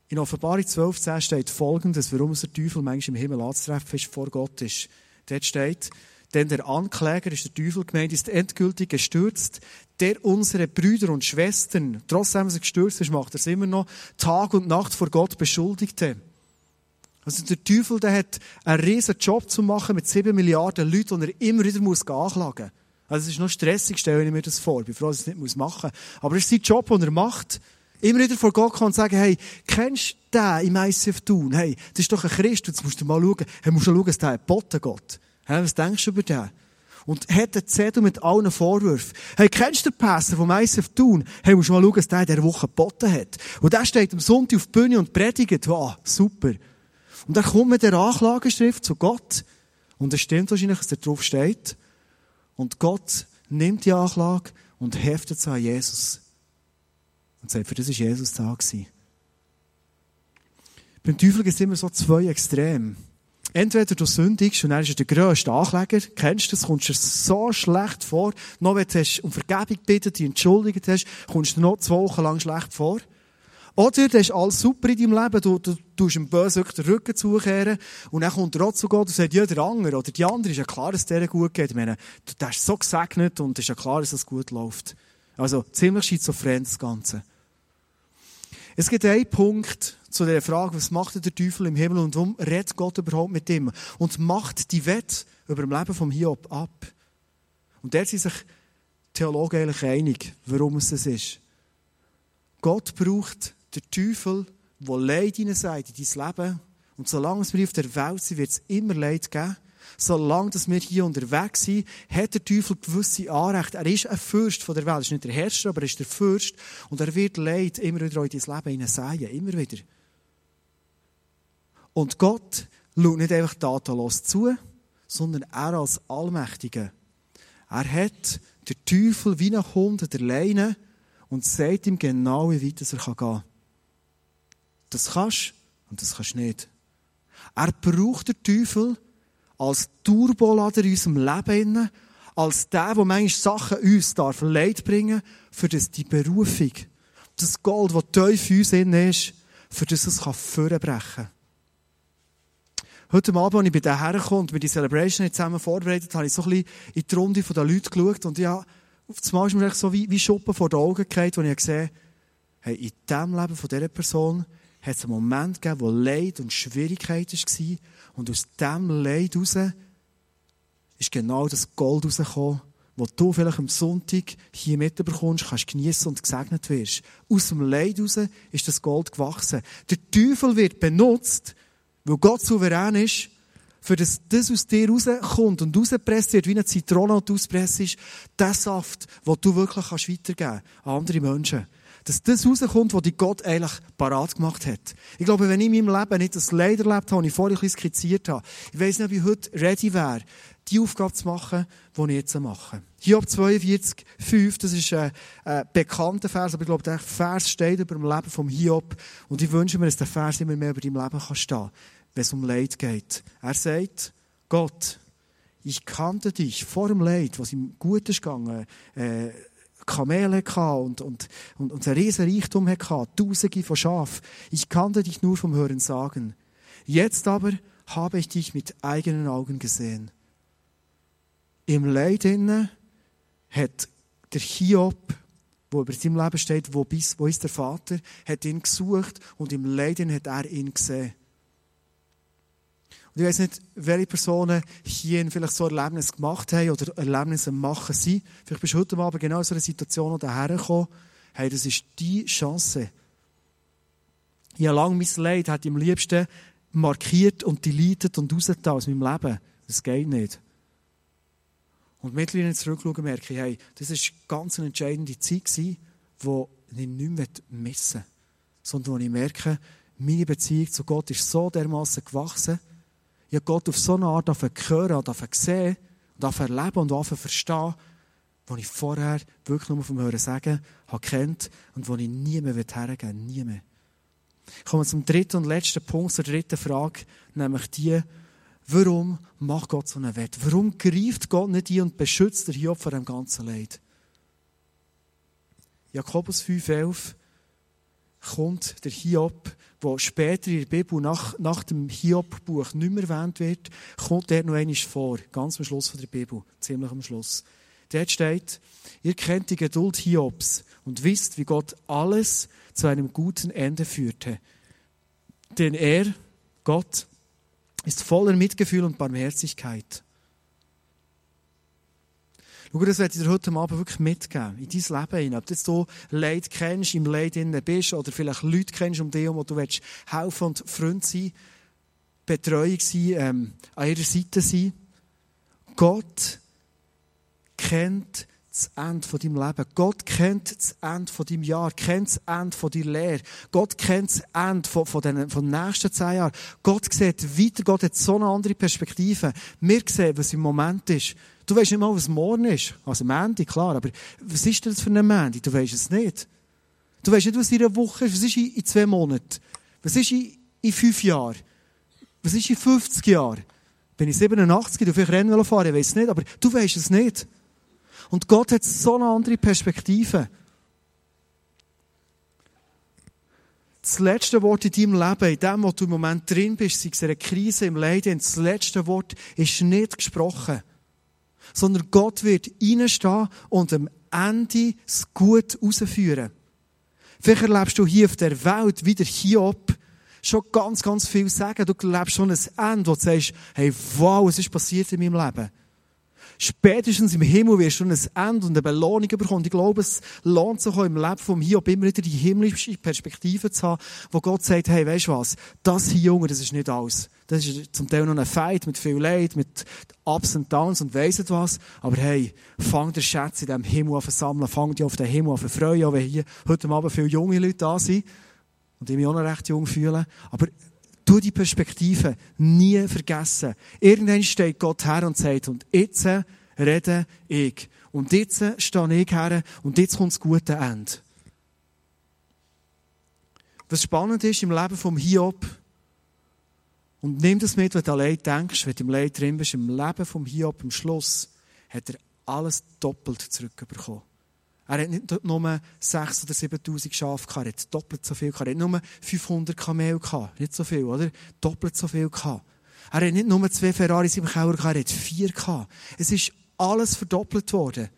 In Offenbarung 12,10 steht folgendes, warum der Teufel manchmal im Himmel anzutreffen ist, vor Gott ist. Dort steht, denn der Ankläger ist der Teufel gemeint, ist endgültig gestürzt, der unsere Brüder und Schwestern, trotzdem er gestürzt ist, macht er es immer noch, Tag und Nacht vor Gott beschuldigte. Also der Teufel, der hat einen riesen Job zu machen mit sieben Milliarden Leuten, die er immer wieder muss anklagen muss. Also es ist noch stressig, stelle ich mir das vor. Ich bin froh, dass ich es nicht machen muss. Aber es ist sein Job, den er macht. Immer wieder vor Gott kommen und sagen, hey, kennst du den im ICF tun? Hey, das ist doch ein Christ, jetzt musst du mal schauen. Hey, musst du schauen, dass der ein Botten Gott. Hey, was denkst du über den? Und hat den Zettel mit allen Vorwürfen. Hey, kennst du den Pässe vom ICF tun? Hey, musst du mal schauen, dass der dieser Woche Botten hat. Und der steht am Sonntag auf die Bühne und predigt. Wow, super. Und dann kommt mit der Anklageschrift zu Gott. Und es stimmt wahrscheinlich, dass da drauf steht. Und Gott nimmt die Anklage und heftet sie an Jesus. Und sagt, für das war Jesus da. Gewesen. Beim Teufel gibt es immer so zwei Extreme. Entweder du sündigst und er ist der grösste Ankläger, kennst du das, kommst dir so schlecht vor, noch wenn du um Vergebung bitten, dich entschuldigt hast, kommst du noch zwei Wochen lang schlecht vor. Oder du hast alles super in deinem Leben, du, du, du dem Bösen den Rücken zukehren und dann kommt er zu Gott und sagt, ja, der andere oder die andere ist ja klar, dass es dir gut geht. Ich meine, du hast so gesegnet und es ist ja klar, dass es gut läuft. Also ziemlich schizophren das Ganze. Es gibt einen Punkt zu der Frage, was macht der Teufel im Himmel und warum redet Gott überhaupt mit ihm? Und macht die Wette über das Leben vom Hiob ab. Und der sind sich Theologen eigentlich einig, warum es das ist. Gott braucht den Teufel, der Leid in dein Leben. Und solange wir auf der Welt sind, wird es immer Leid geben. Solange wir hier unterwegs sind, hat der Teufel gewisse Anrechte. Er ist ein Fürst von der Welt. Er ist nicht der Herrscher, aber er ist der Fürst. Und er wird Leid immer wieder in dein Leben hineinsäen. Immer wieder. Und Gott schaut nicht einfach tatenlos zu, sondern er als Allmächtiger. Er hat den Teufel wie ein Hund an der Leine und sagt ihm genau, wie weit er gehen kann. Das kannst und das kannst du nicht. Er braucht den Teufel als Turbolader in unserem Leben, als der, der manchmal Sachen uns darf Leid bringen für das die Berufung, das Gold, das tief in uns ist, für das es vorbrechen kann. Heute Abend, als ich bei dir hergekommen und mir die Celebration zusammen vorbereitet habe, ich so ein bisschen in die Runde der Leute geschaut und ja, einmal ist mir so wie, wie Schuppen vor die Augen gefallen, wo ich gesehen hey, in diesem Leben von dieser Person hat es einen Moment gegeben, wo Leid und Schwierigkeit war. Und aus diesem Leid heraus ist genau das Gold rausgekommen, wo du vielleicht am Sonntag hier mitbekommst, kannst genießen und gesegnet wirst. Aus dem Leid heraus ist das Gold gewachsen. Der Teufel wird benutzt, weil Gott souverän ist, für das das aus dir rauskommt und rausgepresst wird, wie eine Zitrone, du auspresst, ist der Saft, den du wirklich weitergeben kannst an andere Menschen. Dass das rauskommt, was die Gott eigentlich parat gemacht hat. Ich glaube, wenn ich in meinem Leben nicht das Leid erlebt habe, das ich vorhin skizziert habe, ich weiss nicht, ob ich heute ready wäre, die Aufgabe zu machen, die ich jetzt mache. Hiob 42, 5, das ist ein, ein bekannter Vers, aber ich glaube, der Vers steht über dem Leben vom Hiob. Und ich wünsche mir, dass der Vers immer mehr über dein Leben kann stehen wenn es um Leid geht. Er sagt, Gott, ich kannte dich vor dem Leid, was ihm gut ist gegangen, äh, Kamele und, und, und, und ein riesen Reichtum hatte, Tausende von Schaf. Ich kannte dich nur vom Hören sagen. Jetzt aber habe ich dich mit eigenen Augen gesehen. Im Leid innen hat der Hiob, wo über seinem Leben steht, wo, bis, wo ist der Vater, hat ihn gesucht und im Leid hat er ihn gesehen. Und ich weiß nicht, welche Personen hier vielleicht so Erlebnisse gemacht haben oder Erlebnisse machen sind. Vielleicht bist du heute Abend genau in so einer Situation noch dahergekommen. Hey, das ist die Chance. Ich habe lange mein Leid hat am liebsten markiert und deletet und rausgetan aus meinem Leben. Das geht nicht. Und mittlerweile zurückschauen, merke ich, hey, das war ganz eine entscheidende Zeit wo ich nicht mehr missen. Sondern wo ich merke, meine Beziehung zu Gott ist so dermaßen gewachsen, ich habe Gott auf so eine Art hören, sehen und erleben und verstehen, wo ich vorher wirklich nur vom Hören sagen habe kennt und wo ich nie mehr hergeben will. Nie mehr. Ich komme zum dritten und letzten Punkt, zur dritten Frage, nämlich die, warum macht Gott so eine Wette? Warum greift Gott nicht ein und beschützt er Hiob vor dem ganzen Leid? Jakobus 5,11 kommt der Hiob wo später in der Bibel nach, nach dem Hiob-Buch nicht mehr erwähnt wird, kommt der noch einmal vor. Ganz am Schluss von der Bibel. Ziemlich am Schluss. Dort steht, ihr kennt die Geduld Hiobs und wisst, wie Gott alles zu einem guten Ende führte. Denn er, Gott, ist voller Mitgefühl und Barmherzigkeit. Schau, das werde ich dir heute Abend wirklich mitgeben, in dein Leben hinein. Ob du jetzt so Leid kennst, im Leid innen bist, oder vielleicht Leute kennst um dich, wo du willst helfen und Freund sein, Betreuung sein, ähm, an ihrer Seite sein. Gott kennt das Ende von deinem Leben. Gott kennt das Ende von deinem Jahr, kennt das Ende von deiner Lehre. Gott kennt das Ende von, von, den, von den nächsten zehn Jahren. Gott sieht weiter, Gott hat so eine andere Perspektive. Wir sehen, was im Moment ist. Du weißt nicht mal, was morgen ist. Also Mandy, klar, aber was ist das für eine Mandy? Du weißt es nicht. Du weißt nicht, was in einer Woche ist, was ist in zwei Monaten, was ist in, in fünf Jahren, was ist in 50 Jahren. Bin ich 87, du vielleicht Rennen fahren, ich weiß es nicht, aber du weißt es nicht. Und Gott hat so eine andere Perspektive. Das letzte Wort in deinem Leben, in dem, wo du im Moment drin bist, sei es eine Krise im Leiden, das letzte Wort ist nicht gesprochen. Sondern Gott wird reinstehen und am Ende das Gut herausführen. Vielleicht erlebst du hier auf der Welt wieder Hiob schon ganz, ganz viel sagen. Du lebst schon ein Ende, wo du sagst, hey, wow, was ist passiert in meinem Leben? Spätestens im Himmel wirst du ein Ende und eine Belohnung bekommen. Ich glaube, es lohnt sich auch im Leben vom Hiob immer wieder die himmlische Perspektive zu haben, wo Gott sagt, hey, weißt du was? Das hier, Junge, das ist nicht alles. Das ist zum Teil noch ein Fight mit viel Leid, mit Ups und Downs und weiss was. Aber hey, fang der Schätze in diesem Himmel an versammeln, fang dich auf den Himmel an freuen, auch wenn hier heute Abend viele junge Leute da sind und ich mich auch noch recht jung fühle. Aber Du die Perspektive nie vergessen. Irgendwann steht Gott her und sagt, und jetzt rede ich. Und jetzt stehe ich her und jetzt kommt das gute Ende. Was spannend ist im Leben vom Hiob, und nimm das mit, wenn du allein denkst, wenn du im Leid drin bist, im Leben vom Hiob am Schluss, hat er alles doppelt zurückbekommen. Er hat nicht nur 6.000 oder 7.000 Schafe gehabt, er hat doppelt so viel gehabt. Er hat nur 500 Kamel gehabt. Nicht so viel, oder? Doppelt so viel gehabt. Er hat nicht nur zwei Ferraris im Keller gehabt, er hat vier gehabt. Es ist alles verdoppelt worden.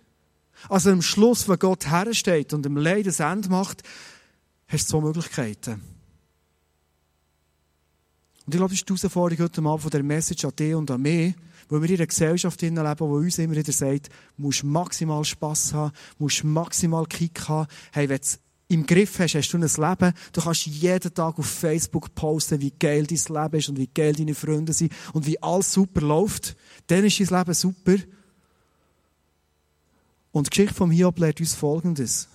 Also am Schluss, wenn Gott hersteht und im Leid das Ende macht, hast du zwei Möglichkeiten. Und ich glaube, das ist die Herausforderung heute Abend von der Message an dich und an mich, weil wir in einer Gesellschaft leben, die uns immer wieder sagt, du musst maximal Spass haben, musst maximal Kick haben. Hey, wenn du im Griff hast, hast du ein Leben. Du kannst jeden Tag auf Facebook posten, wie geil dein Leben ist und wie geil deine Freunde sind und wie alles super läuft. Dann ist dein Leben super. Und die Geschichte vom Hiob lehrt uns Folgendes.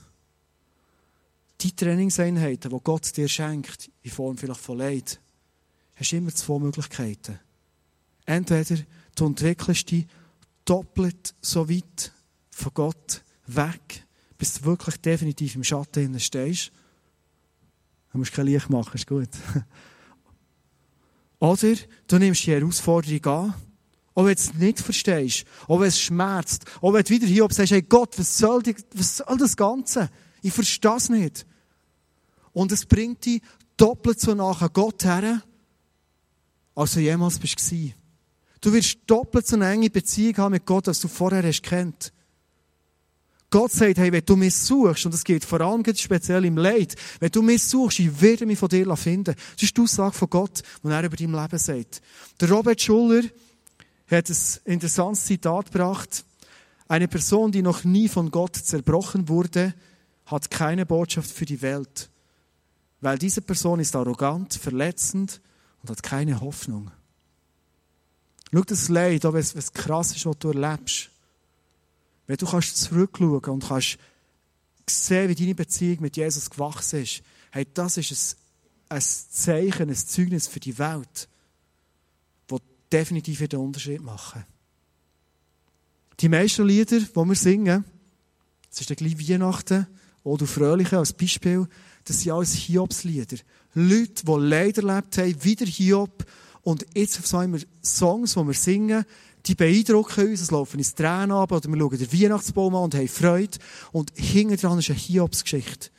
Die Trainingseinheiten, die Gott dir schenkt, in Form vielleicht von Leid, hast du immer zwei Möglichkeiten. Entweder du entwickelst dich doppelt so weit von Gott weg, bis du wirklich definitiv im Schatten stehst. Du musst kein Licht machen, ist gut. Oder du nimmst die Herausforderung an, auch wenn du es nicht verstehst, auch wenn es schmerzt, auch wenn du wieder hier sagst, hey Gott, was soll, die, was soll das Ganze? Ich verstehe es nicht. Und es bringt dich doppelt so nach Gott her, als du jemals bist. Du wirst doppelt so eine enge Beziehung haben mit Gott, als du vorher hast kennt. Gott sagt, hey, wenn du mich suchst, und das geht vor allem speziell im Leid, wenn du mich suchst, ich werde mich von dir finden. Das ist die Aussage von Gott, die er über dein Leben sagt. Der Robert Schuller hat ein interessantes Zitat gebracht. Eine Person, die noch nie von Gott zerbrochen wurde, hat keine Botschaft für die Welt. Weil diese Person ist arrogant, verletzend und hat keine Hoffnung. Schau das Leid, auch wenn es krass ist, was du erlebst. Wenn du kannst zurückschauen und kannst sehen, wie deine Beziehung mit Jesus gewachsen ist, hey, das ist ein, ein Zeichen, ein Zeugnis für die Welt, das definitiv den Unterschied machen. Die meisten Lieder, die wir singen, das ist dann gleich Weihnachten, oder Fröhliche als Beispiel, das sind alles Hiobslieder. Leute, die Leid erlebt haben, wieder Hiob, und jetzt so wir Songs, die wir singen, die beeindrucken uns, es laufen uns Tränen ab, oder wir schauen den Weihnachtsbaum an und haben Freude. Und hinten dran ist eine Hiobsgeschichte.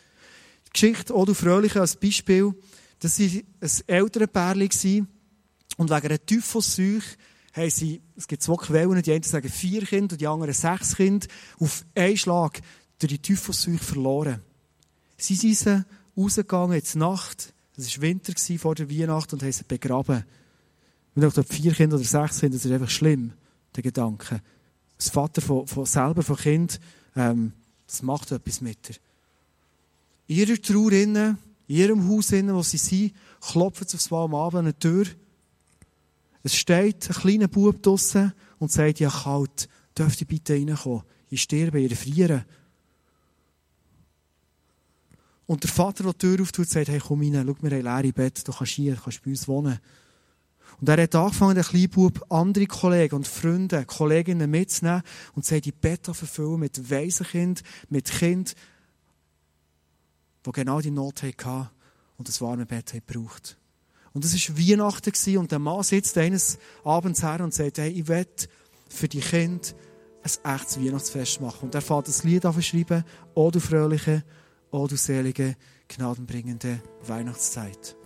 Die Geschichte, auch du Fröhliche als Beispiel, das war ein älteres Pärchen und wegen einer Typhosseuche haben sie, es gibt zwei Quellen, die einen sagen vier Kinder und die anderen sechs Kinder, auf einen Schlag durch die Typhosseuche verloren. Sie sind rausgegangen die Nacht, es war Winter vor der Weihnacht und haben sie begraben. Und auch vier Kinder oder sechs Kinder, das ist einfach schlimm, der Gedanke. Das Vater von, von selber, von Kind, ähm, das macht etwas mit dir. In ihrer Trauer in ihrem Haus wo sie sind, klopfen sie aufs Mal am Abend an eine Tür. Es steht ein kleiner Bub draussen und sagt, ja kalt, dürft ihr bitte reinkommen? Ich sterbe, ich friere. Und der Vater, der die Tür auftut, sagt, hey, komm rein, schau, wir haben leere Bett, du kannst hier, du kannst bei uns wohnen. Und er hat angefangen, den Kleinbub, andere Kollegen und Freunde, Kolleginnen mitzunehmen und sie die Bett verfüllen mit Waisenkind, mit Kind, die genau die Not hatten und das warme Bett gebraucht. Und es war Weihnachten und der Mann sitzt eines Abends her und sagt, hey, ich will für die Kinder ein echtes Weihnachtsfest machen. Und er fährt das Lied an schreiben, O du fröhliche, O du selige, gnadenbringende Weihnachtszeit.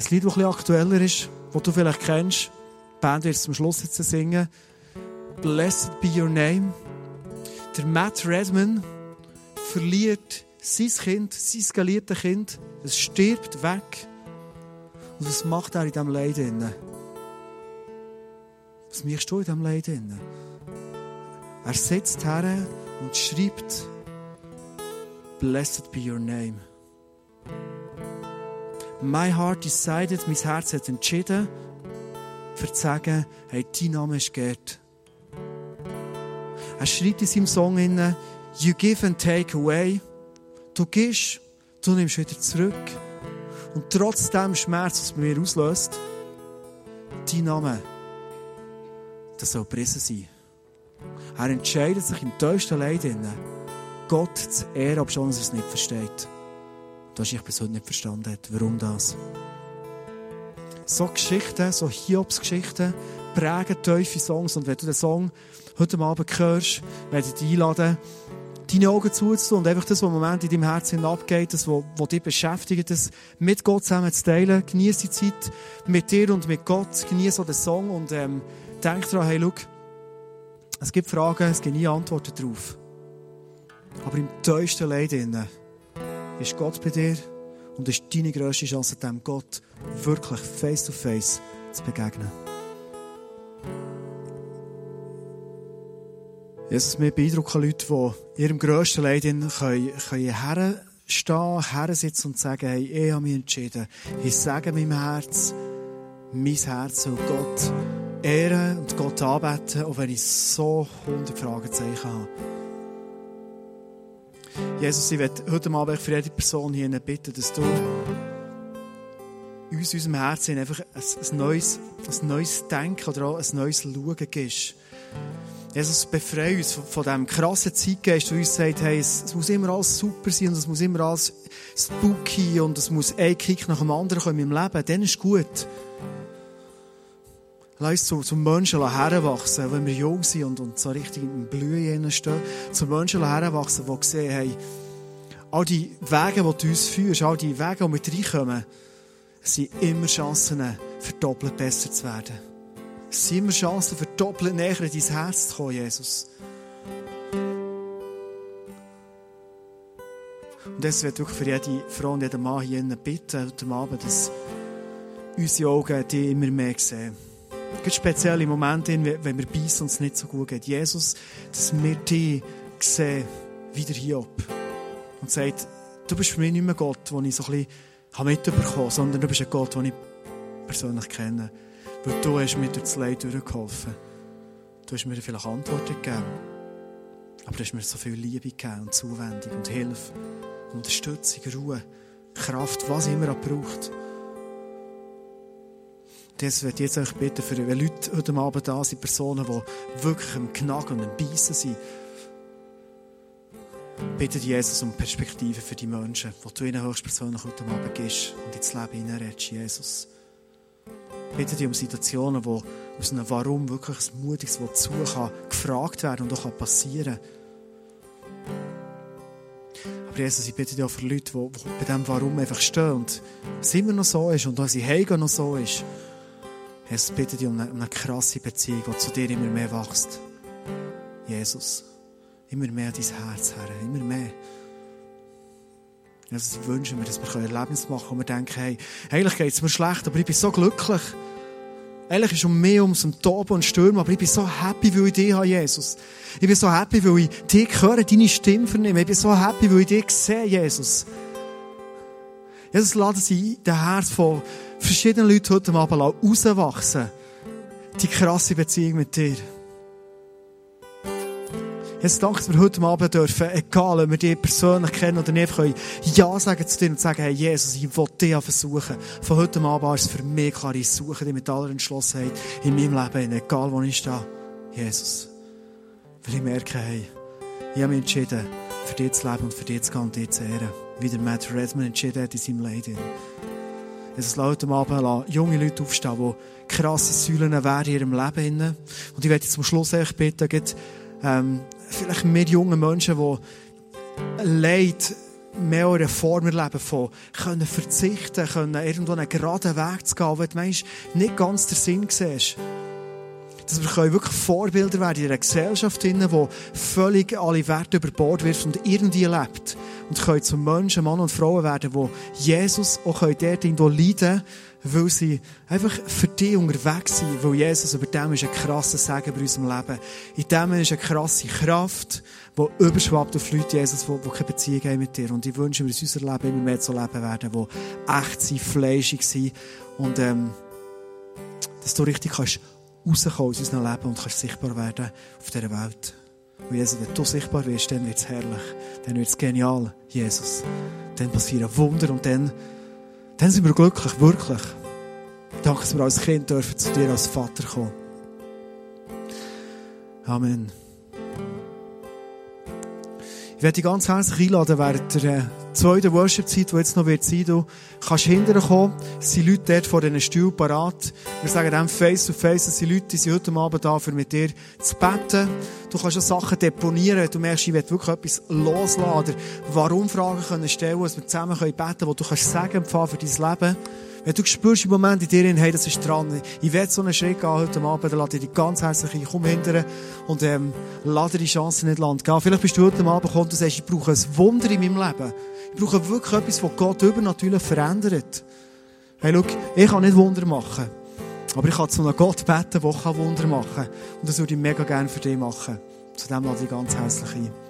Ein Lied, das etwas aktueller ist, das du vielleicht kennst. Die Band wird es zum Schluss jetzt singen. Blessed be your name. Der Matt Redman verliert sein Kind, sein geliebtes Kind. Es stirbt weg. Und was macht er in diesem Leid? Was machst du in diesem Leid? Er sitzt her und schreibt, Blessed be your name. My heart decided, mein Herz hat entschieden, für zu sagen, hey, dein Name ist Gerd. Er schreibt in seinem Song, You give and take away. Du gibst, du nimmst wieder zurück. Und trotzdem Schmerz, was bei mir auslöst, dein Name, das soll gepriesen sein. Er entscheidet sich im tiefsten Leid, Gott zu ehren, ob schon er es nicht versteht. Das ich bis heute nicht verstanden hat. Warum das? So Geschichten, so Hiobs-Geschichten prägen tiefe Songs. Und wenn du den Song heute Abend hörst, werde ich dich einladen, deine Augen zuzutun und einfach das, was im Moment in deinem Herzen abgeht, das, was, was dich beschäftigt, das mit Gott zusammen zu teilen. Genieß die Zeit mit dir und mit Gott. Genieß auch den Song und ähm, denk daran, hey, schau, es gibt Fragen, es gibt nie Antworten drauf. Aber im tiefsten Leid innen ist Gott bei dir und ist deine grösste Chance, dem Gott wirklich face to face zu begegnen. Jesus, mir beeindrucken Leute, die in ihrem grössten Leid können, können herstehen, hersitzen und sagen, hey, ich habe mich entschieden. Ich sage meinem Herz, mein Herz soll Gott ehren und Gott anbeten, auch wenn ich so hundert Fragezeichen habe. Jesus, ich werde heute Abend für jede Person hier bitten, dass du uns, unserem Herzen einfach ein, neues, ein neues Denken oder auch ein neues Schauen gibst. Jesus, befreie uns von, von diesem krassen Zeitgeist, der uns sagt, hey, es, es, muss immer alles super sein und es muss immer alles spooky und es muss ein Kick nach dem anderen kommen in meinem Leben. Dann ist gut. Lass uns zu, zu Menschen heranwachsen, wenn wir jung sind und, und so richtig im Blühen stehen. Zu Menschen heranwachsen, die sehen, hey, all die Wege, die du uns führst, all die Wege, die wir reinkommen, sind immer Chancen, verdoppelt besser zu werden. Es sind immer Chancen, verdoppelt näher in dein Herz zu kommen, Jesus. Und das wird wirklich für jede Frau und jeden Mann hier bitten, heute Abend, dass unsere Augen die immer mehr sehen. Gibt spezielle Momente, wenn wir beißen und es nicht so gut geht. Jesus, dass wir dich sehen, wieder Hiob. Und sagt, du bist für mich nicht mehr Gott, den ich so ein bisschen mitbekommen habe, sondern du bist ein Gott, den ich persönlich kenne. Weil du hast mir durch das Leid durchgeholfen. Du hast mir vielleicht Antworten gegeben. Aber du hast mir so viel Liebe gegeben und Zuwendung und Hilfe, Unterstützung, Ruhe, Kraft, was immer er braucht. Das ich jetzt euch bitten, für, wenn Leute heute Abend da sind, Personen, die wirklich am Knacken und am Beißen sind, bitte Jesus um Perspektive für die Menschen, die du ihnen höchstpersönlich heute Abend gibst und ins Leben hineinredest, Jesus. Bitte dich um Situationen, wo aus einem Warum wirklich ein mutiges Wozu kann gefragt werden und auch passieren kann. Aber Jesus, ich bitte dich auch für Leute, die, die bei diesem Warum einfach stehen und es immer noch so ist und sie heimgehen noch so ist. Jesus, bitte dich um eine, um eine krasse Beziehung, die zu dir immer mehr wächst. Jesus, immer mehr dein Herz, Herr, immer mehr. Jesus, ich wünsche mir, dass wir Erlebnisse machen können, und wir denken, hey, eigentlich geht es mir schlecht, aber ich bin so glücklich. Eigentlich ist es um mehr ums Toben und Stürmen, aber ich bin so happy, weil ich dich habe, Jesus. Ich bin so happy, weil ich dich höre, deine Stimme vernehme. Ich bin so happy, weil ich dich sehe, Jesus. Jesus, laden sie den Herz von verschiedenen Leuten heute Abend rauswachsen. Die krasse Beziehung mit dir. Jesus, danke, dass wir heute Abend dürfen, egal ob wir dich persönlich kennen oder nicht, können Ja sagen zu dir und sagen, hey Jesus, ich will dich versuchen. Von heute Abend ist es für mich klar, ich suche dich mit aller Entschlossenheit in meinem Leben, egal wo ich stehe. Jesus. Weil ich merke, hey, ich habe mich entschieden, für dich zu leben und für dich zu gehen und dich zu ehren. Wie der Matt Redman entschieden hat in seinem Leben. Jesus, lass heute Abend junge Leute aufstehen, die krasse Säulen wären in ihrem Leben. Und ich werde zum Schluss echt bitten, ähm, vielleicht mehr junge Menschen, die Leid mehr in einer Form erleben von können verzichten, können irgendwo einen geraden Weg zu gehen, wenn du meinst, nicht ganz der Sinn siehst. Dass wir wirklich Vorbilder werden in einer Gesellschaft, die völlig alle Werte über Bord wirft und irgendwie lebt. Und können zu Menschen, Mann und Frauen werden, die Jesus auch dort irgendwo leiden weil sie einfach für dich unterwegs sind, weil Jesus über dem ist ein krasser Segen bei unserem Leben. In dem ist eine krasse Kraft, die überschwappt auf Leute, Jesus, die, die keine Beziehung haben mit dir. Und ich wünsche mir, dass unser Leben immer mehr zu leben werden, die echt sind, fleischig sind und ähm, dass du richtig kannst rauskommen aus unserem Leben und kannst sichtbar werden auf dieser Welt. Und Jesus, wenn du sichtbar wirst, dann wird es herrlich, dann wird es genial, Jesus. Dann passieren Wunder und dann dann sind wir glücklich, wirklich. Danke, dass wir als Kind dürfen zu dir als Vater kommen. Amen. Ich werde dich ganz herzlich einladen während der äh, zweiten Worship-Zeit, die jetzt noch wird sein, du kannst hinterher kommen. Es sind Leute dort vor diesen Stuhl parat. Wir sagen dem face to face, es sind Leute, die sind heute Abend da, für mit dir zu beten. Du kannst auch Sachen deponieren. Du merkst, ich will wirklich etwas loslassen oder warum Fragen können stellen, dass wir zusammen beten können, wo du sagen empfangen für dein Leben. Wenn du spürst im Moment in dir, hey, das ist dran, ich werde so einen Schritt gehen heute Abend, dann lade ich dich ganz herzlich ein, komm hinterher und ähm, lade die Chance nicht Land. Vielleicht bist du heute Abend gekommen und sagst, ich brauche ein Wunder in meinem Leben. Ich brauche wirklich etwas, was Gott übernatürlich verändert. Hey, schau, ich kann nicht Wunder machen. Aber ich kann zu einem Gott beten, der Wunder machen kann. Und das würde ich mega gerne für dich machen. Zu dem lade ich ganz herzlich ein.